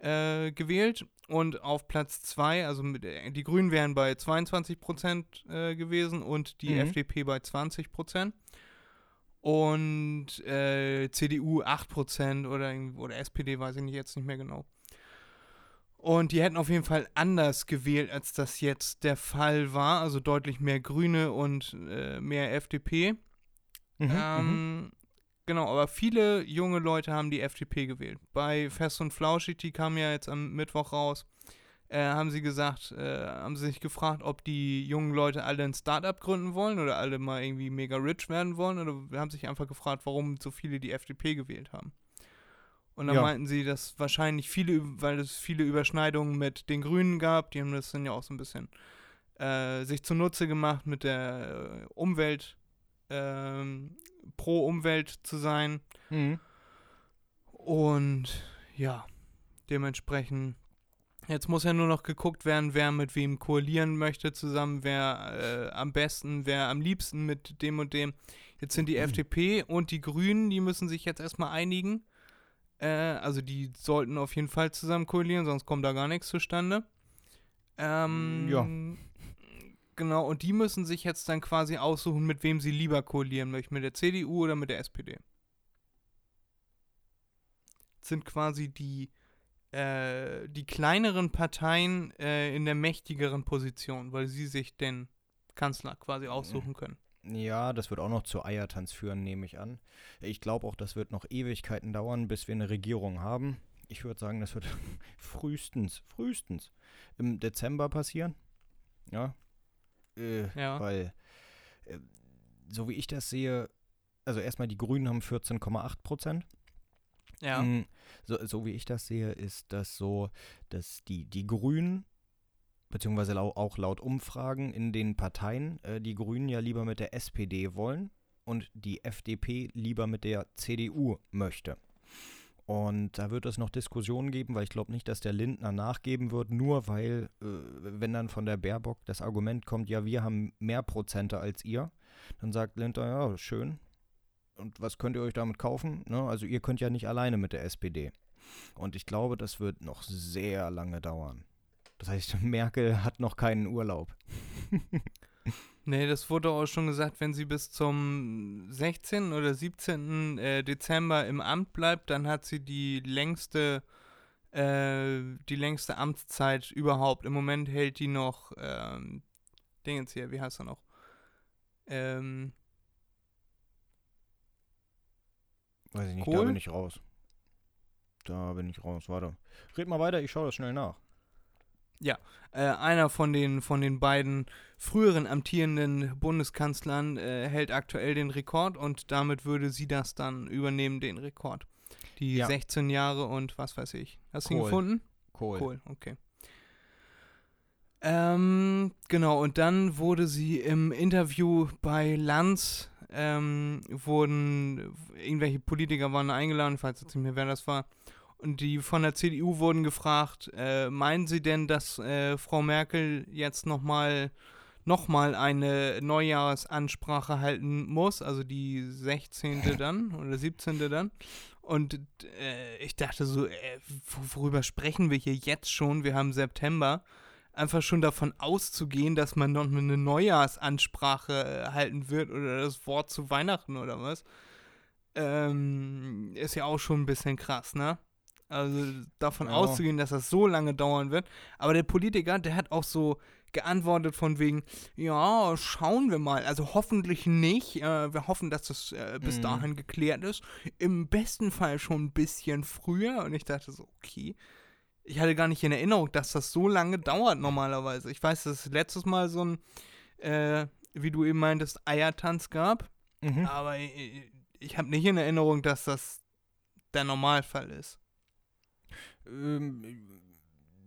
äh, gewählt. Und auf Platz 2, also mit, äh, die Grünen wären bei 22 Prozent äh, gewesen und die Mhm. FDP bei 20 Prozent und äh, CDU 8% oder, irgend- oder SPD, weiß ich nicht, jetzt nicht mehr genau. Und die hätten auf jeden Fall anders gewählt, als das jetzt der Fall war. Also deutlich mehr Grüne und äh, mehr FDP. Mhm. mhm. Ähm, Genau, aber viele junge Leute haben die FDP gewählt. Bei Fest und Flauschig, die kam ja jetzt am Mittwoch raus, äh, haben sie gesagt, äh, haben sie sich gefragt, ob die jungen Leute alle ein Startup gründen wollen oder alle mal irgendwie mega rich werden wollen oder haben sich einfach gefragt, warum so viele die FDP gewählt haben. Und dann Ja. meinten sie, dass wahrscheinlich viele, weil es viele Überschneidungen mit den Grünen gab, die haben das dann ja auch so ein bisschen äh, sich zunutze gemacht mit der äh, Umwelt, ähm, pro Umwelt zu sein. Mhm. Und ja, dementsprechend, jetzt muss ja nur noch geguckt werden, wer mit wem koalieren möchte zusammen, wer äh, am besten, wer am liebsten mit dem und dem. Jetzt sind die FDP und die Grünen, die müssen sich jetzt erstmal einigen. Äh, also die sollten auf jeden Fall zusammen koalieren, sonst kommt da gar nichts zustande. Ähm, Ja. Genau, und die müssen sich jetzt dann quasi aussuchen, mit wem sie lieber koalieren möchten, mit der CDU oder mit der SPD. Sind quasi die, äh, die kleineren Parteien äh, in der mächtigeren Position, weil sie sich den Kanzler quasi aussuchen können. Ja, das wird auch noch zu Eiertanz führen, nehme ich an. Ich glaube auch, das wird noch Ewigkeiten dauern, bis wir eine Regierung haben. Ich würde sagen, das wird frühestens, frühestens im Dezember passieren. Ja. Äh, Ja. Weil, äh, so wie ich das sehe, also erstmal die Grünen haben 14,8 Prozent. Ja. Mm, So, so wie ich das sehe, ist das so, dass die, die Grünen, beziehungsweise auch laut Umfragen in den Parteien, äh, die Grünen ja lieber mit der SPD wollen und die FDP lieber mit der CDU möchte. Und da wird es noch Diskussionen geben, weil ich glaube nicht, dass der Lindner nachgeben wird, nur weil, äh, wenn dann von der Baerbock das Argument kommt, ja, wir haben mehr Prozente als ihr, dann sagt Lindner, ja, schön. Und was könnt ihr euch damit kaufen? Ne? Also ihr könnt ja nicht alleine mit der SPD. Und ich glaube, das wird noch sehr lange dauern. Das heißt, Merkel hat noch keinen Urlaub. Nee, das wurde auch schon gesagt, wenn sie bis zum 16. oder 17. Äh, Dezember im Amt bleibt, dann hat sie die längste, äh, die längste Amtszeit überhaupt. Im Moment hält die noch, ähm, Dingens hier, wie heißt er noch? Ähm, Weiß ich nicht, Kohl? da bin ich raus. Da bin ich raus, warte. Red mal weiter, ich schaue das schnell nach. Äh, einer von den, von den beiden früheren amtierenden Bundeskanzlern äh, hält aktuell den Rekord und damit würde sie das dann übernehmen, den Rekord. Die Ja. 16 Jahre und was weiß ich. Hast du ihn Kohl. gefunden? Kohl. Cool, okay. Ähm, genau, und dann wurde sie im Interview bei Lanz ähm, wurden irgendwelche Politiker waren eingeladen, falls jetzt nicht mehr wer das war. Und die von der CDU wurden gefragt, äh, meinen Sie denn, dass äh, Frau Merkel jetzt nochmal noch mal eine Neujahrsansprache halten muss, also die 16. dann oder 17. dann? Und äh, ich dachte so, äh, worüber sprechen wir hier jetzt schon? Wir haben September. Einfach schon davon auszugehen, dass man noch eine Neujahrsansprache äh, halten wird oder das Wort zu Weihnachten oder was, ähm, ist ja auch schon ein bisschen krass, ne? Also davon Ja. auszugehen, dass das so lange dauern wird. Aber der Politiker, der hat auch so geantwortet von wegen, ja, schauen wir mal. Also hoffentlich nicht. Äh, wir hoffen, dass das äh, bis Mhm. dahin geklärt ist. Im besten Fall schon ein bisschen früher. Und ich dachte so, okay. Ich hatte gar nicht in Erinnerung, dass das so lange dauert normalerweise. Ich weiß, dass es letztes Mal so ein, äh, wie du eben meintest, Eiertanz gab. Mhm. Aber ich, ich habe nicht in Erinnerung, dass das der Normalfall ist. Ähm,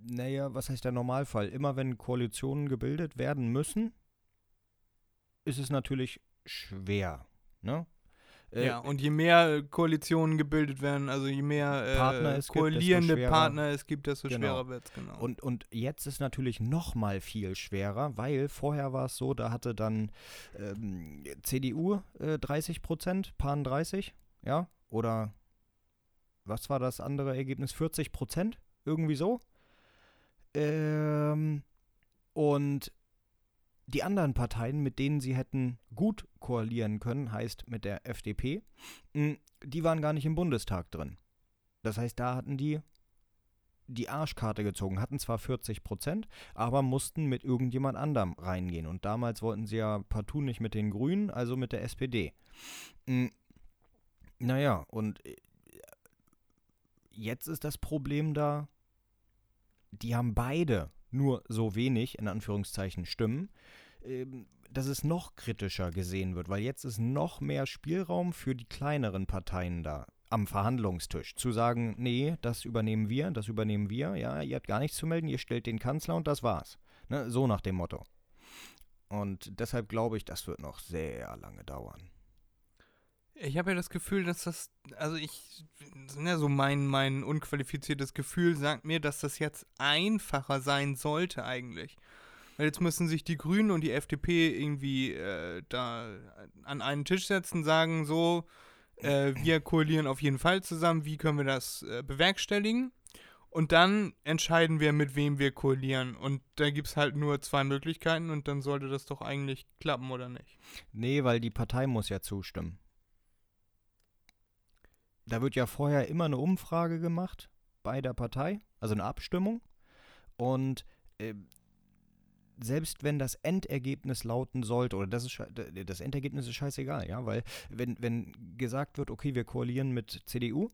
naja, was heißt der Normalfall? Immer wenn Koalitionen gebildet werden müssen, ist es natürlich schwer. Ne? Äh, ja, und je mehr Koalitionen gebildet werden, also je mehr äh, Partner es gibt, desto koalierende schwerer. Partner es gibt, desto Genau. schwerer wird es, genau. Und, und jetzt ist natürlich noch mal viel schwerer, weil vorher war es so, da hatte dann ähm, CDU äh, 30 Prozent, PAN 30, ja, oder was war das andere Ergebnis? 40 Prozent, irgendwie so. Ähm, und die anderen Parteien, mit denen sie hätten gut koalieren können, heißt mit der FDP, mh, die waren gar nicht im Bundestag drin. Das heißt, da hatten die die Arschkarte gezogen, hatten zwar 40 Prozent, aber mussten mit irgendjemand anderem reingehen. Und damals wollten sie ja partout nicht mit den Grünen, also mit der SPD. Mm, Naja, und jetzt ist das Problem da, die haben beide nur so wenig, in Anführungszeichen, Stimmen, ähm, dass es noch kritischer gesehen wird, weil jetzt ist noch mehr Spielraum für die kleineren Parteien da am Verhandlungstisch. Zu sagen, nee, das übernehmen wir, das übernehmen wir, ja, ihr habt gar nichts zu melden, ihr stellt den Kanzler und das war's. Ne, so nach dem Motto. Und deshalb glaube ich, das wird noch sehr lange dauern. Ich habe ja das Gefühl, dass das, also ich, ne, so mein, mein unqualifiziertes Gefühl sagt mir, dass das jetzt einfacher sein sollte eigentlich. Weil jetzt müssen sich die Grünen und die FDP irgendwie äh, da an einen Tisch setzen, sagen so, äh, wir koalieren auf jeden Fall zusammen, wie können wir das äh, bewerkstelligen? Und dann entscheiden wir, mit wem wir koalieren. Und da gibt es halt nur zwei Möglichkeiten und dann sollte das doch eigentlich klappen, oder nicht? Nee, weil die Partei muss ja zustimmen. Da wird ja vorher immer eine Umfrage gemacht bei der Partei, also eine Abstimmung. Und äh, selbst wenn das Endergebnis lauten sollte, oder das, ist, das Endergebnis ist scheißegal, ja, weil wenn, wenn gesagt wird, okay, wir koalieren mit CDU,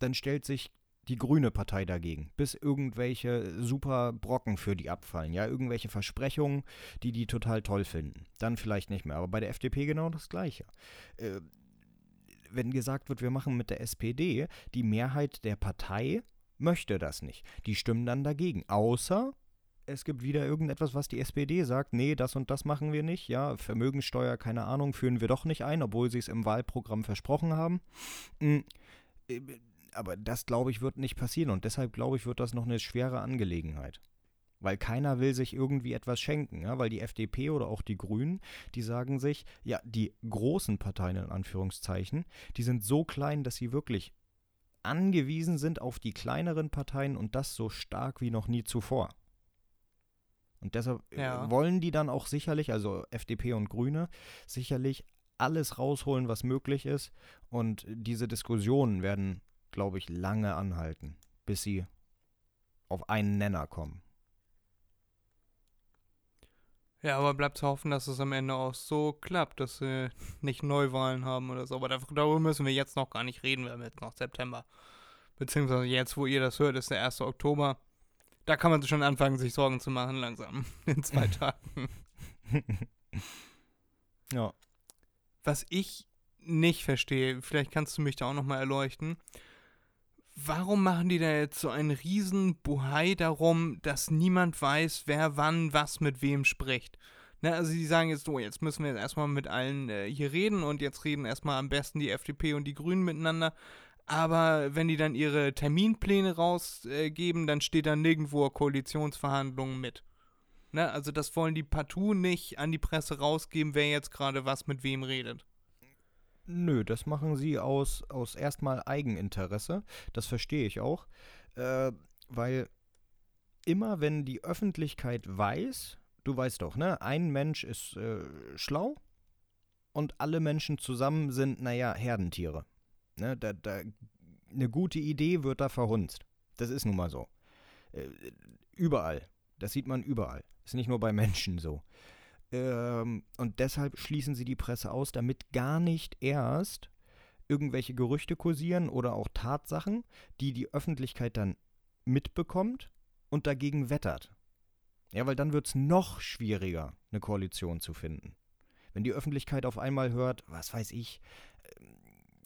dann stellt sich die grüne Partei dagegen, bis irgendwelche super Brocken für die abfallen, ja, irgendwelche Versprechungen, die die total toll finden. Dann vielleicht nicht mehr, aber bei der FDP genau das Gleiche. Äh, wenn gesagt wird, wir machen mit der SPD, die Mehrheit der Partei möchte das nicht. Die stimmen dann dagegen, außer es gibt wieder irgendetwas, was die SPD sagt, nee, das und das machen wir nicht, ja, Vermögenssteuer, keine Ahnung, führen wir doch nicht ein, obwohl sie es im Wahlprogramm versprochen haben. Mm, äh, Aber das, glaube ich, wird nicht passieren und deshalb, glaube ich, wird das noch eine schwere Angelegenheit. Weil keiner will sich irgendwie etwas schenken, ja, weil die FDP oder auch die Grünen, die sagen sich, ja, die großen Parteien in Anführungszeichen, die sind so klein, dass sie wirklich angewiesen sind auf die kleineren Parteien und das so stark wie noch nie zuvor. Und deshalb äh, Ja. wollen die dann auch sicherlich, also FDP und Grüne, sicherlich alles rausholen, was möglich ist. Und diese Diskussionen werden, glaube ich, lange anhalten, bis sie auf einen Nenner kommen. Ja, aber bleibt zu hoffen, dass es am Ende auch so klappt, dass wir nicht Neuwahlen haben oder so. Aber dar- darüber müssen wir jetzt noch gar nicht reden, wir haben jetzt noch September. Beziehungsweise jetzt, wo ihr das hört, ist der 1. Oktober. Da kann man schon anfangen, sich Sorgen zu machen, langsam. In zwei Tagen. ja. Was ich nicht verstehe, vielleicht kannst du mich da auch nochmal erleuchten. Warum machen die da jetzt so einen riesen Buhai darum, dass niemand weiß, wer wann was mit wem spricht? Ne, also sie sagen jetzt, so, jetzt müssen wir jetzt erstmal mit allen äh, hier reden und jetzt reden erstmal am besten die FDP und die Grünen miteinander. Aber wenn die dann ihre Terminpläne rausgeben, dann steht da nirgendwo Koalitionsverhandlungen mit. Ne, also das wollen die partout nicht an die Presse rausgeben, wer jetzt gerade was mit wem redet. Nö, das machen sie aus, aus erstmal Eigeninteresse. Das verstehe ich auch. Äh, weil immer wenn die Öffentlichkeit weiß, du weißt doch, ne, ein Mensch ist äh, schlau und alle Menschen zusammen sind, naja, Herdentiere. Ne, da, da, eine gute Idee wird da verhunzt. Das ist nun mal so. Äh, überall. Das sieht man überall. Ist nicht nur bei Menschen so. Ähm, und deshalb schließen sie die Presse aus, damit gar nicht erst irgendwelche Gerüchte kursieren oder auch Tatsachen, die die Öffentlichkeit dann mitbekommt und dagegen wettert. Ja, weil dann wird es noch schwieriger, eine Koalition zu finden. Wenn die Öffentlichkeit auf einmal hört, was weiß ich, ähm,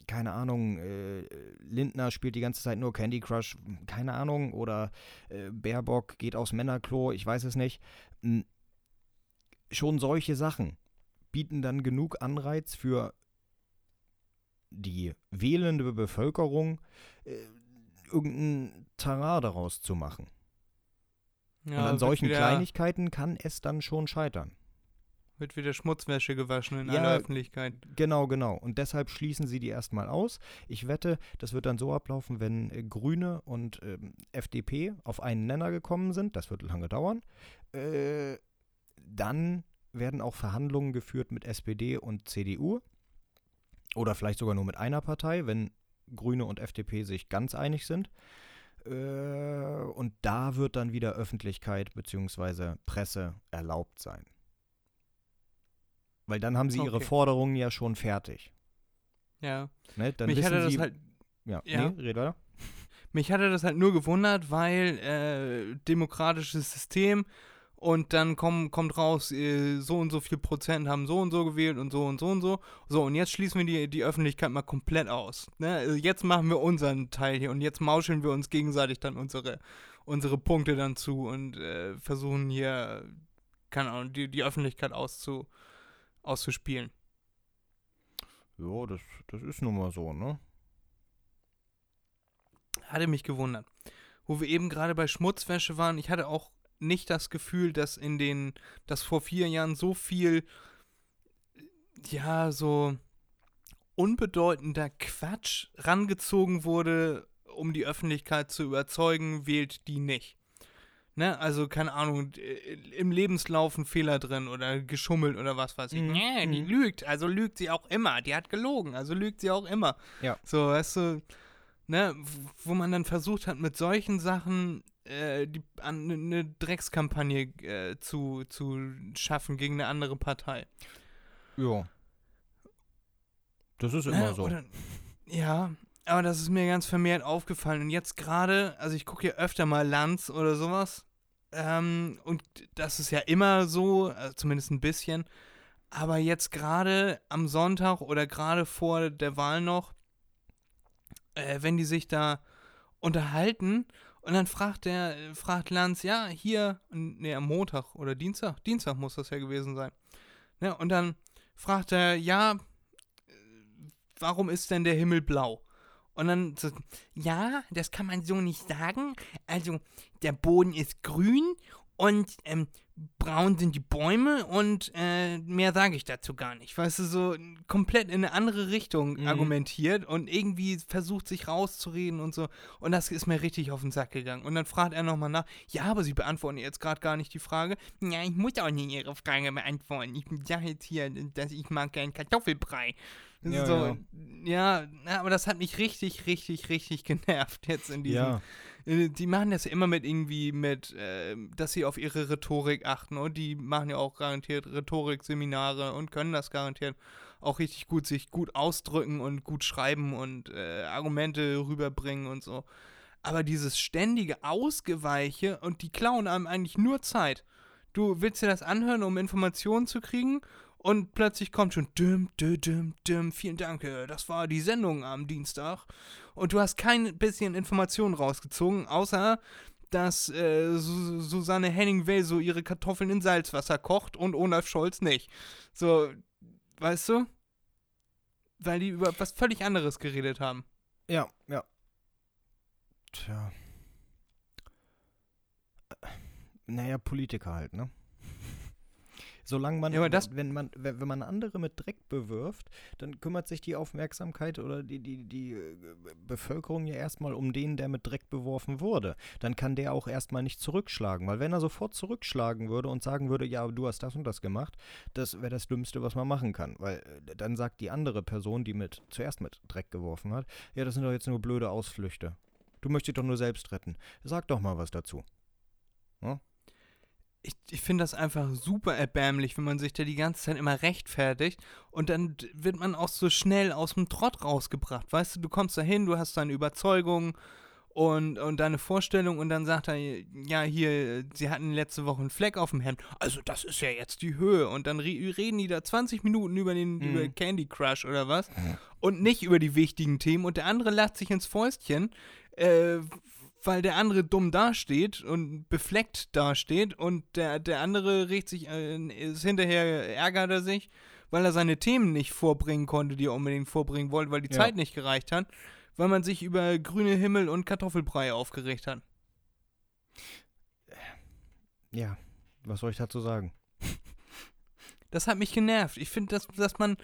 keine Ahnung, äh, Lindner spielt die ganze Zeit nur Candy Crush, keine Ahnung, oder äh, Baerbock geht aufs Männerklo, ich weiß es nicht. Schon solche Sachen bieten dann genug Anreiz für die wählende Bevölkerung, äh, irgendein Terrain daraus zu machen. Ja, Und an solchen Kleinigkeiten kann es dann schon scheitern. Wird wieder Schmutzwäsche gewaschen in Ja, aller Öffentlichkeit. Genau, genau. Und deshalb schließen sie die erstmal aus. Ich wette, das wird dann so ablaufen, wenn äh, Grüne und ähm, FDP auf einen Nenner gekommen sind. Das wird lange dauern. Äh, dann werden auch Verhandlungen geführt mit SPD und CDU. Oder vielleicht sogar nur mit einer Partei, wenn Grüne und FDP sich ganz einig sind. Äh, und da wird dann wieder Öffentlichkeit bzw. Presse erlaubt sein. Weil dann haben sie ihre Okay. Forderungen ja schon fertig. Ja. Ne? Dann Mich wissen hatte das sie, halt ja, ja. Nee, red weiter. Mich hatte das halt nur gewundert, weil äh, demokratisches System und dann komm, kommt raus, äh, so und so viel Prozent haben so und so gewählt und so und so und so. So, und jetzt schließen wir die, die Öffentlichkeit mal komplett aus. Ne? Also jetzt machen wir unseren Teil hier und jetzt mauscheln wir uns gegenseitig dann unsere, unsere Punkte dann zu und äh, versuchen hier, keine Ahnung, die, die Öffentlichkeit auszu, auszuspielen. Ja, das, das ist nun mal so, ne? Hatte mich gewundert. Wo wir eben gerade bei Schmutzwäsche waren, ich hatte auch nicht das Gefühl, dass in den, dass vor vier Jahren so viel, ja, so unbedeutender Quatsch rangezogen wurde, um die Öffentlichkeit zu überzeugen, wählt die nicht. Ne, also keine Ahnung, äh, im Lebenslauf ein Fehler drin oder geschummelt oder was weiß ich. Mhm. Nee, die lügt, also lügt sie auch immer. Die hat gelogen, also lügt sie auch immer. Ja. So, weißt du, ne, wo man dann versucht hat, mit solchen Sachen äh, die, an, eine Dreckskampagne äh, zu, zu schaffen gegen eine andere Partei. Ja. Das ist Ne, immer so. Oder, ja, aber das ist mir ganz vermehrt aufgefallen. Und jetzt gerade, also ich gucke ja öfter mal Lanz oder sowas. Ähm, und das ist ja immer so, äh, zumindest ein bisschen. Aber jetzt gerade am Sonntag oder gerade vor der Wahl noch, äh, wenn die sich da unterhalten und dann fragt der, äh, fragt Lanz, ja, hier, ne, am Montag oder Dienstag, Dienstag muss das ja gewesen sein. Ne, und dann fragt er, ja, äh, warum ist denn der Himmel blau? Und dann so, ja, das kann man so nicht sagen. Also, der Boden ist grün und ähm, braun sind die Bäume und äh, mehr sage ich dazu gar nicht. Weißt du, so komplett in eine andere Richtung Mhm. argumentiert und irgendwie versucht sich rauszureden und so. Und das ist mir richtig auf den Sack gegangen. Und dann fragt er nochmal nach, ja, aber Sie beantworten jetzt gerade gar nicht die Frage. Ja, ich muss auch nicht Ihre Frage beantworten. Ich sage jetzt hier, dass ich mag gern Kartoffelbrei. Ja, so, ja. ja, aber das hat mich richtig, richtig, richtig genervt jetzt in diesem. ja. Äh, Die machen das ja immer mit irgendwie mit, äh, dass sie auf ihre Rhetorik achten und die machen ja auch garantiert Rhetorikseminare und können das garantiert auch richtig gut sich gut ausdrücken und gut schreiben und äh, Argumente rüberbringen und so. Aber dieses ständige Ausgeweiche und die klauen einem eigentlich nur Zeit. Du willst dir das anhören, um Informationen zu kriegen und plötzlich kommt schon dim, dim, dim, dim, vielen Dank, äh, das war die Sendung am Dienstag. Und du hast kein bisschen Informationen rausgezogen, außer dass äh, Su Susanne Henningwell so ihre Kartoffeln in Salzwasser kocht und Olaf Scholz nicht. So, weißt du? Weil die über was völlig anderes geredet haben. Ja, ja. Tja. Naja, Politiker halt, ne? Solange man, Ja, das- wenn man, wenn, man andere mit Dreck bewirft, dann kümmert sich die Aufmerksamkeit oder die, die, die äh, Bevölkerung ja erstmal um den, der mit Dreck beworfen wurde. Dann kann der auch erstmal nicht zurückschlagen, weil wenn er sofort zurückschlagen würde und sagen würde, ja, du hast das und das gemacht, das wäre das Dümmste, was man machen kann. Weil äh, dann sagt die andere Person, die mit zuerst mit Dreck geworfen hat, ja, das sind doch jetzt nur blöde Ausflüchte. Du möchtest dich doch nur selbst retten. Sag doch mal was dazu. Ich, ich finde das einfach super erbärmlich, wenn man sich da die ganze Zeit immer rechtfertigt und dann wird man auch so schnell aus dem Trott rausgebracht. Weißt du, du kommst da hin, du hast deine Überzeugung und, und deine Vorstellung und dann sagt er, ja, hier, sie hatten letzte Woche einen Fleck auf dem Hemd. Also, das ist ja jetzt die Höhe. Und dann re reden die da 20 Minuten über den Mhm. über Candy Crush oder was und nicht über die wichtigen Themen und der andere lacht sich ins Fäustchen, äh, weil der andere dumm dasteht und befleckt dasteht und der, der andere regt sich, äh, ist hinterher ärgert er sich, weil er seine Themen nicht vorbringen konnte, die er unbedingt vorbringen wollte, weil die Ja. Zeit nicht gereicht hat, weil man sich über grüne Himmel und Kartoffelbrei aufgeregt hat. Ja, was soll ich dazu sagen? Das hat mich genervt. Ich finde, dass, dass man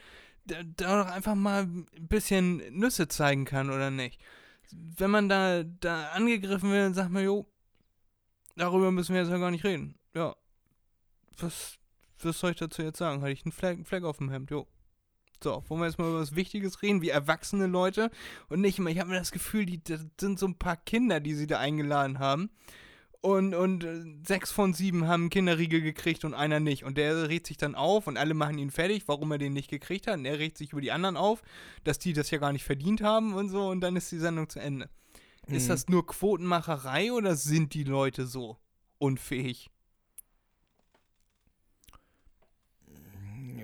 da, da doch einfach mal ein bisschen Nüsse zeigen kann, oder nicht? Wenn man da, da angegriffen wird, dann sagt man, jo, darüber müssen wir jetzt ja gar nicht reden. Ja. Was, was soll ich dazu jetzt sagen? Hatte ich einen Fleck, einen Fleck auf dem Hemd, jo. So, wollen wir jetzt mal über was Wichtiges reden, wie erwachsene Leute und nicht immer, ich habe mir das Gefühl, die, das sind so ein paar Kinder, die sie da eingeladen haben. Und, und äh, sechs von sieben haben einen Kinderriegel gekriegt und einer nicht. Und der regt sich dann auf und alle machen ihn fertig, warum er den nicht gekriegt hat. Und er regt sich über die anderen auf, dass die das ja gar nicht verdient haben und so. Und dann ist die Sendung zu Ende. Ist Mhm. das nur Quotenmacherei oder sind die Leute so unfähig?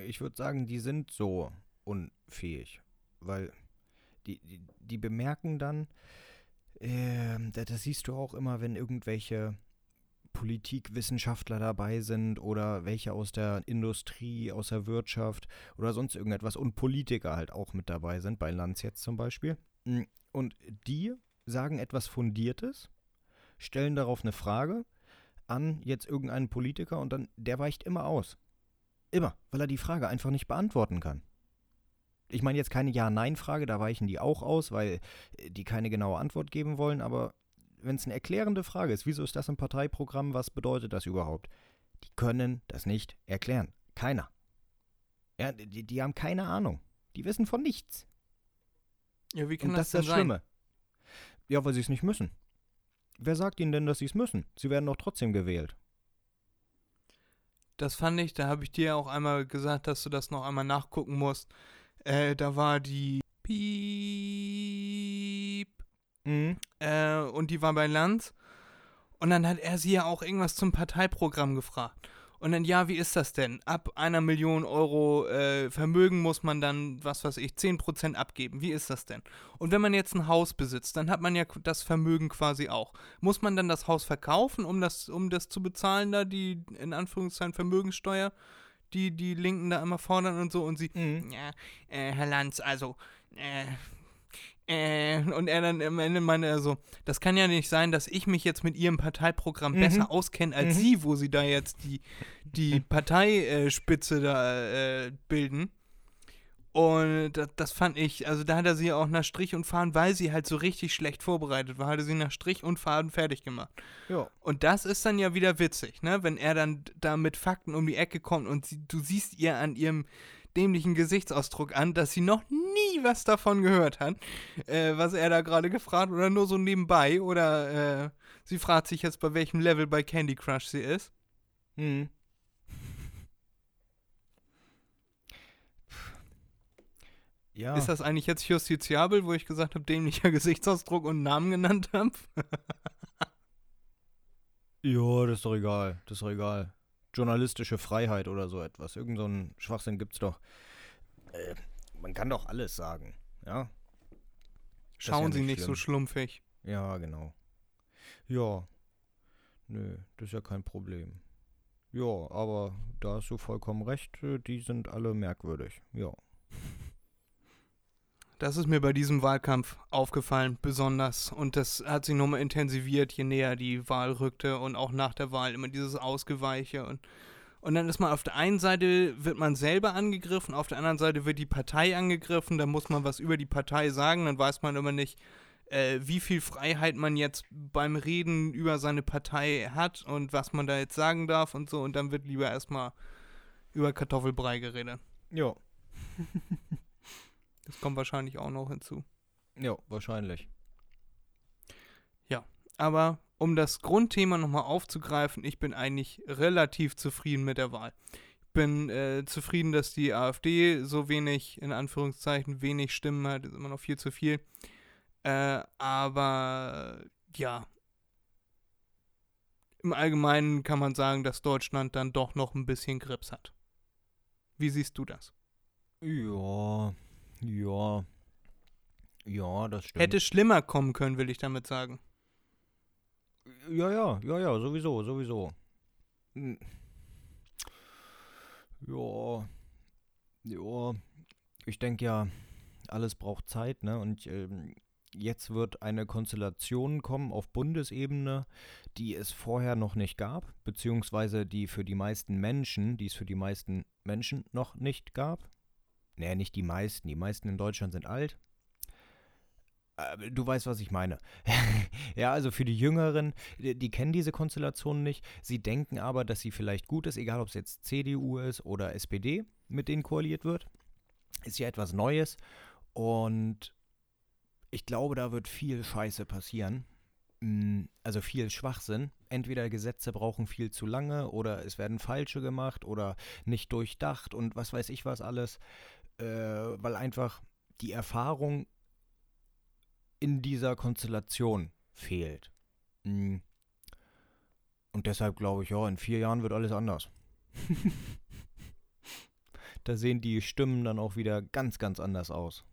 Ich würde sagen, die sind so unfähig, weil die, die, die bemerken dann, ähm, da- das siehst du auch immer, wenn irgendwelche Politikwissenschaftler dabei sind oder welche aus der Industrie, aus der Wirtschaft oder sonst irgendetwas und Politiker halt auch mit dabei sind, bei Lanz jetzt zum Beispiel. Mm, Und die sagen etwas Fundiertes, stellen darauf eine Frage an jetzt irgendeinen Politiker und dann, der weicht immer aus. Immer, weil er die Frage einfach nicht beantworten kann. Ich meine jetzt keine Ja-Nein-Frage, da weichen die auch aus, weil äh, die keine genaue Antwort geben wollen, aber wenn es eine erklärende Frage ist, wieso ist das ein Parteiprogramm, was bedeutet das überhaupt? Die können das nicht erklären. Keiner. Ja, die, die haben keine Ahnung. Die wissen von nichts. Ja, wie kann Und das, das ist das denn sein? Schlimme. Ja, weil sie es nicht müssen. Wer sagt ihnen denn, dass sie es müssen? Sie werden doch trotzdem gewählt. Das fand ich, da habe ich dir ja auch einmal gesagt, dass du das noch einmal nachgucken musst. Äh, da war die Piep. Mhm. Äh, und die war bei Lanz. Und dann hat er sie ja auch irgendwas zum Parteiprogramm gefragt. Und dann, ja, wie ist das denn? Ab einer Million Euro äh, Vermögen muss man dann, was weiß ich, 10% abgeben. Wie ist das denn? Und wenn man jetzt ein Haus besitzt, dann hat man ja das Vermögen quasi auch. Muss man dann das Haus verkaufen, um das, um das zu bezahlen, da die, in Anführungszeichen, Vermögenssteuer, die die Linken da immer fordern und so? Und sie, Mhm. ja, äh, Herr Lanz, also, äh, äh, und er dann am Ende meinte er so, das kann ja nicht sein, dass ich mich jetzt mit ihrem Parteiprogramm Mhm. besser auskenne als Mhm. sie, wo sie da jetzt die, die Parteispitze da äh, bilden. Und das, das fand ich, also da hat er sie auch nach Strich und Faden, weil sie halt so richtig schlecht vorbereitet war, hat er sie nach Strich und Faden fertig gemacht. Ja. Und das ist dann ja wieder witzig, ne? Wenn er dann da mit Fakten um die Ecke kommt und sie, du siehst ihr an ihrem dämlichen Gesichtsausdruck an, dass sie noch nie was davon gehört hat, äh, was er da gerade gefragt oder nur so nebenbei oder äh, sie fragt sich jetzt, bei welchem Level bei Candy Crush sie ist. Mhm. Ja. Ist das eigentlich jetzt justiziabel, wo ich gesagt habe, dämlicher Gesichtsausdruck und Namen genannt habe? Ja, das ist doch egal. Das ist doch egal. Journalistische Freiheit oder so etwas. Irgend so einen Schwachsinn gibt's doch. Äh, man kann doch alles sagen. Ja? ist Schauen ja Sie nicht nicht so schlimm. schlumpfig. Ja, genau. Ja. nö, das ist ja kein Problem. Ja, aber da hast du vollkommen recht, die sind alle merkwürdig. Ja. Das ist mir bei diesem Wahlkampf aufgefallen, besonders. Und das hat sich nochmal intensiviert, je näher die Wahl rückte und auch nach der Wahl immer dieses Ausgeweiche. Und, und dann ist man auf der einen Seite, wird man selber angegriffen, auf der anderen Seite wird die Partei angegriffen, dann muss man was über die Partei sagen, dann weiß man immer nicht, äh, wie viel Freiheit man jetzt beim Reden über seine Partei hat und was man da jetzt sagen darf und so. Und dann wird lieber erstmal über Kartoffelbrei geredet. Ja. Das kommt wahrscheinlich auch noch hinzu. Ja, wahrscheinlich. Aber um das Grundthema nochmal aufzugreifen, ich bin eigentlich relativ zufrieden mit der Wahl. Ich bin äh, zufrieden, dass die AfD so wenig, in Anführungszeichen, wenig Stimmen hat, ist immer noch viel zu viel. Äh, aber ja, im Allgemeinen kann man sagen, dass Deutschland dann doch noch ein bisschen Grips hat. Wie siehst du das? Ja, ja. Ja, das stimmt. Hätte schlimmer kommen können, will ich damit sagen. Ja, ja, ja, ja, sowieso, sowieso. Hm. Ja, ja. Ich denke ja, alles braucht Zeit, ne? Und ähm, jetzt wird eine Konstellation kommen auf Bundesebene, die es vorher noch nicht gab, beziehungsweise die für die meisten Menschen, die es für die meisten Menschen noch nicht gab. Naja, nicht die meisten. Die meisten in Deutschland sind alt. Äh, Du weißt, was ich meine. ja, also für die Jüngeren, die, die kennen diese Konstellation nicht. Sie denken aber, dass sie vielleicht gut ist, egal ob es jetzt CDU ist oder SPD, mit denen koaliert wird. Ist ja etwas Neues. Und ich glaube, da wird viel Scheiße passieren. Mm, Also viel Schwachsinn. Entweder Gesetze brauchen viel zu lange oder es werden falsche gemacht oder nicht durchdacht und was weiß ich was alles. Äh, weil einfach die Erfahrung in dieser Konstellation fehlt. Mm. Und deshalb glaube ich, ja, in vier Jahren wird alles anders. da sehen die Stimmen dann auch wieder ganz, ganz anders aus.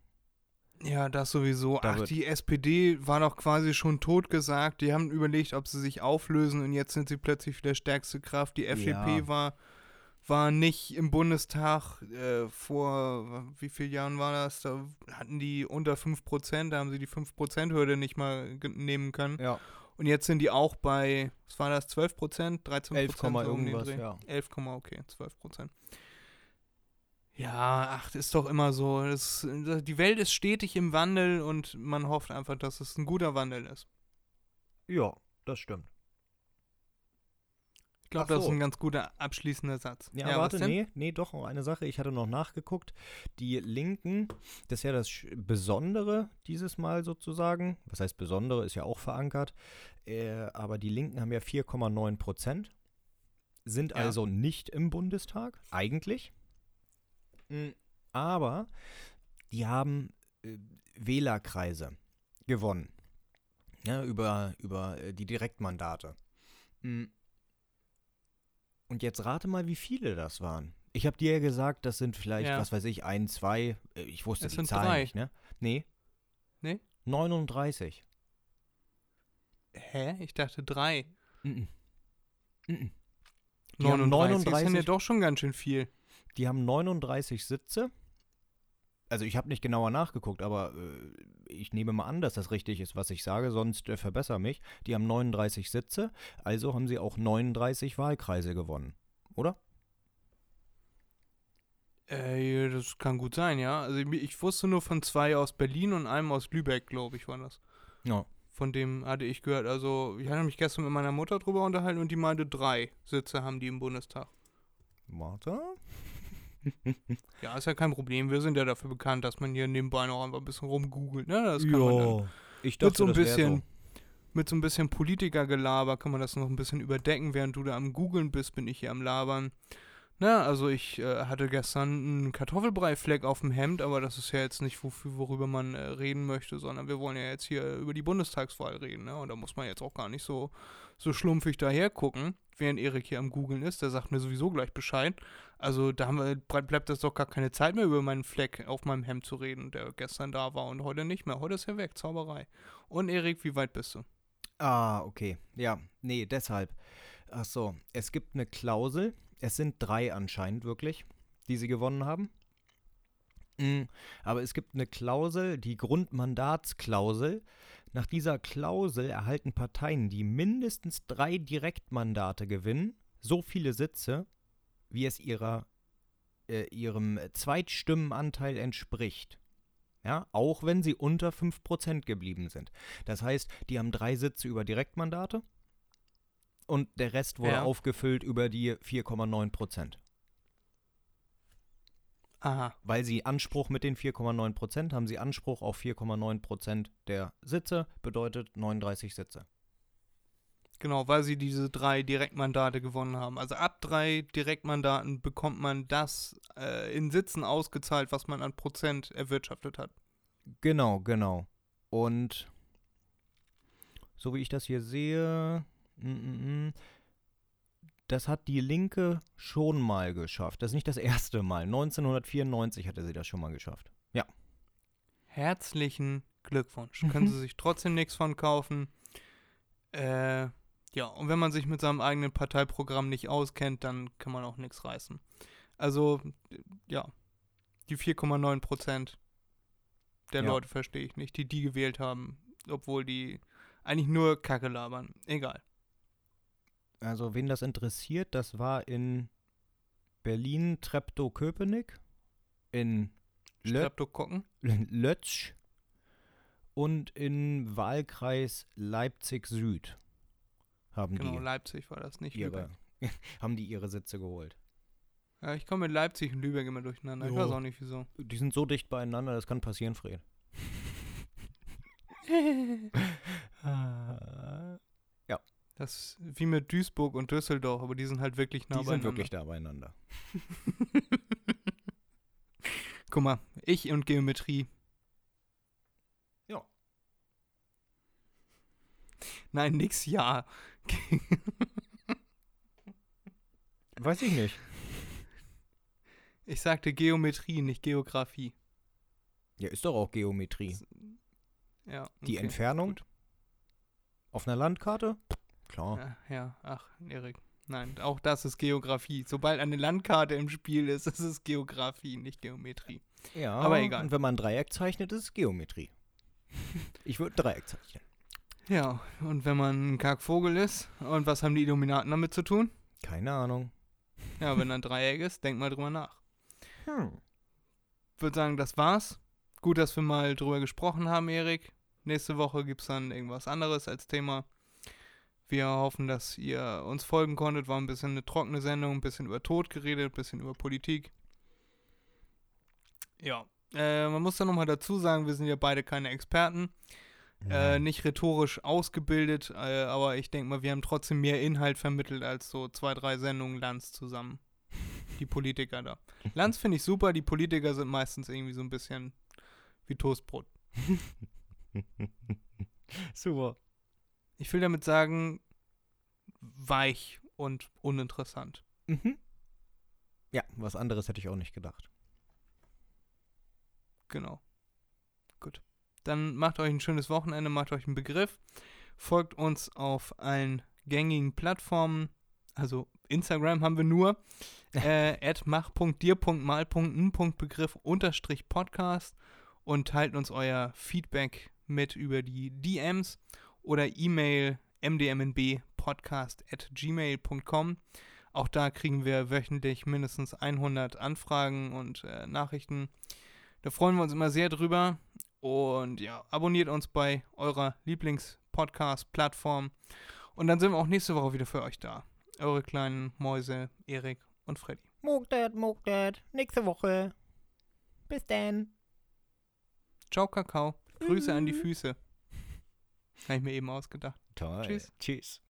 Ja, das sowieso. Da Ach, die SPD war doch quasi schon totgesagt. Die haben überlegt, ob sie sich auflösen und jetzt sind sie plötzlich wieder stärkste Kraft. Die FDP Ja. war, war nicht im Bundestag äh, vor, wie vielen Jahren war das? Da hatten die unter 5%, da haben sie die 5%-Hürde nicht mal nehmen können. Ja, Und jetzt sind die auch bei, was war das, 12%, 13%? 11, so irgendwas, ja. 11, okay, 12 Prozent. Ja, ach, ist doch immer so. Das, die Welt ist stetig im Wandel und man hofft einfach, dass es ein guter Wandel ist. Ja, das stimmt. Ich glaube, Ach das ist so. ein ganz guter abschließender Satz. Ja, was warte, nee, nee, doch eine Sache. Ich hatte noch nachgeguckt. Die Linken, das ist ja das Besondere dieses Mal sozusagen. Was heißt Besondere, ist ja auch verankert. Äh, aber die Linken haben ja 4,9 Prozent. Sind Ja. also nicht im Bundestag, eigentlich. Mm, Aber die haben äh, Wählerkreise gewonnen. Ja, über, über äh, die Direktmandate. Mm. Und jetzt rate mal, wie viele das waren. Ich habe dir ja gesagt, das sind vielleicht, Ja. was weiß ich, ein, zwei. äh, Ich wusste Es die sind Zahlen drei. nicht, ne? Nee. Nee? 39. Hä? Ich dachte drei. Mhm. Mhm. Die haben 39 ist ja 39 doch schon ganz schön viel. Die haben 39 Sitze. Also ich habe nicht genauer nachgeguckt, aber äh, ich nehme mal an, dass das richtig ist, was ich sage, sonst äh, verbessere mich. Die haben 39 Sitze, also haben sie auch 39 Wahlkreise gewonnen, oder? Äh, das kann gut sein, ja. Also ich, ich wusste nur von zwei aus Berlin und einem aus Lübeck, glaube ich, war das. Ja. Von dem hatte ich gehört. Also, ich hatte mich gestern mit meiner Mutter drüber unterhalten und die meinte, drei Sitze haben die im Bundestag. Warte. Ja, ist ja kein Problem. Wir sind ja dafür bekannt, dass man hier nebenbei noch einfach ein bisschen rumgoogelt. Ne? Das kann man dann. Ich Mit so ein bisschen, mit so ein bisschen Politikergelaber kann man das noch ein bisschen überdecken. Während du da am Googeln bist, bin ich hier am Labern. Na, also ich äh, hatte gestern einen Kartoffelbrei-Fleck auf dem Hemd, aber das ist ja jetzt nicht, wofür, worüber man äh, reden möchte, sondern wir wollen ja jetzt hier über die Bundestagswahl reden, ne? Und da muss man jetzt auch gar nicht so, so schlumpfig daher gucken, während Erik hier am Googeln ist. Der sagt mir sowieso gleich Bescheid. Also da wir, ble- bleibt das doch gar keine Zeit mehr, über meinen Fleck auf meinem Hemd zu reden, der gestern da war und heute nicht mehr. Heute ist er weg, Zauberei. Und Erik, wie weit bist du? Ah, okay. Ja, nee, deshalb. Ach so, es gibt eine Klausel. Es sind drei anscheinend wirklich, die sie gewonnen haben. Mm, Aber es gibt eine Klausel, die Grundmandatsklausel. Nach dieser Klausel erhalten Parteien, die mindestens drei Direktmandate gewinnen, so viele Sitze, wie es ihrer, äh, ihrem Zweitstimmenanteil entspricht. Ja, auch wenn sie unter 5% geblieben sind. Das heißt, die haben drei Sitze über Direktmandate und der Rest wurde Ja. aufgefüllt über die 4,9%. Aha. Weil sie Anspruch mit den 4,9% haben sie Anspruch auf 4,9% der Sitze, bedeutet 39 Sitze. Genau, weil sie diese drei Direktmandate gewonnen haben. Also ab drei Direktmandaten bekommt man das äh, in Sitzen ausgezahlt, was man an Prozent erwirtschaftet hat. Genau, genau. Und so wie ich das hier sehe, das hat die Linke schon mal geschafft. Das ist nicht das erste Mal. 1994 hatte sie das schon mal geschafft. Herzlichen Glückwunsch. Können Sie sich trotzdem nichts von kaufen. Äh, ja, und wenn man sich mit seinem eigenen Parteiprogramm nicht auskennt, dann kann man auch nichts reißen. Also, ja, die 4,9 Prozent der Ja. Leute verstehe ich nicht, die die gewählt haben, obwohl die eigentlich nur Kacke labern. Egal. Also, wen das interessiert, das war in Berlin Treptow-Köpenick, in Lö Streptokokken. Lötsch und im Wahlkreis Leipzig Süd haben Genau, die Leipzig war das, nicht ihre Lübeck. haben die ihre Sitze geholt. Ja, ich komme mit Leipzig und Lübeck immer durcheinander. Ich Ja. weiß auch nicht wieso. Die sind so dicht beieinander, das kann passieren, Fred. Das ist wie mit Duisburg und Düsseldorf, aber die sind halt wirklich nah die sind beieinander. wirklich da beieinander. Guck mal, ich und Geometrie. Ja. Nein, nix, ja. Weiß ich nicht. Ich sagte Geometrie, nicht Geografie. Ja, ist doch auch Geometrie. Ja. Die okay. Entfernung auf einer Landkarte? Klar. Ja, ja, ach, Erik. Nein, auch das ist Geografie. Sobald eine Landkarte im Spiel ist, ist es Geografie, nicht Geometrie. Ja, Aber egal. Und wenn man ein Dreieck zeichnet, ist es Geometrie. Ich würde Dreieck zeichnen. Ja, und wenn man ein Kackvogel ist, und was haben die Illuminaten damit zu tun? Keine Ahnung. Ja, wenn ein Dreieck ist, denk mal drüber nach. Hm. würde sagen, das war's. Gut, dass wir mal drüber gesprochen haben, Erik. Nächste Woche gibt es dann irgendwas anderes als Thema. Wir hoffen, dass ihr uns folgen konntet. War ein bisschen eine trockene Sendung, ein bisschen über Tod geredet, ein bisschen über Politik. Ja, äh, man muss da nochmal dazu sagen, wir sind ja beide keine Experten, äh, nicht rhetorisch ausgebildet, äh, aber ich denke mal, wir haben trotzdem mehr Inhalt vermittelt als so zwei, drei Sendungen Lanz zusammen. Die Politiker da. Lanz finde ich super, die Politiker sind meistens irgendwie so ein bisschen wie Toastbrot. Super. Ich will damit sagen, weich und uninteressant. Mhm. Ja, was anderes hätte ich auch nicht gedacht. Genau. Gut. Dann macht euch ein schönes Wochenende, macht euch einen Begriff. Folgt uns auf allen gängigen Plattformen. Also Instagram haben wir nur. äh, mach.dir.mal.n.begriff unterstrich Podcast und teilt uns euer Feedback mit über die DMs oder E-Mail mdmnbpodcast at gmail.com. Auch da kriegen wir wöchentlich mindestens 100 Anfragen und äh, Nachrichten. Da freuen wir uns immer sehr drüber. Und ja, abonniert uns bei eurer Lieblings-Podcast-Plattform. Und dann sind wir auch nächste Woche wieder für euch da. Eure kleinen Mäuse, Erik und Freddy. Mogdet, mogdet. Nächste Woche. Bis dann. Ciao, Kakao. Grüße an die Füße. Habe ich mir eben ausgedacht. Toll. Tschüss. Tschüss.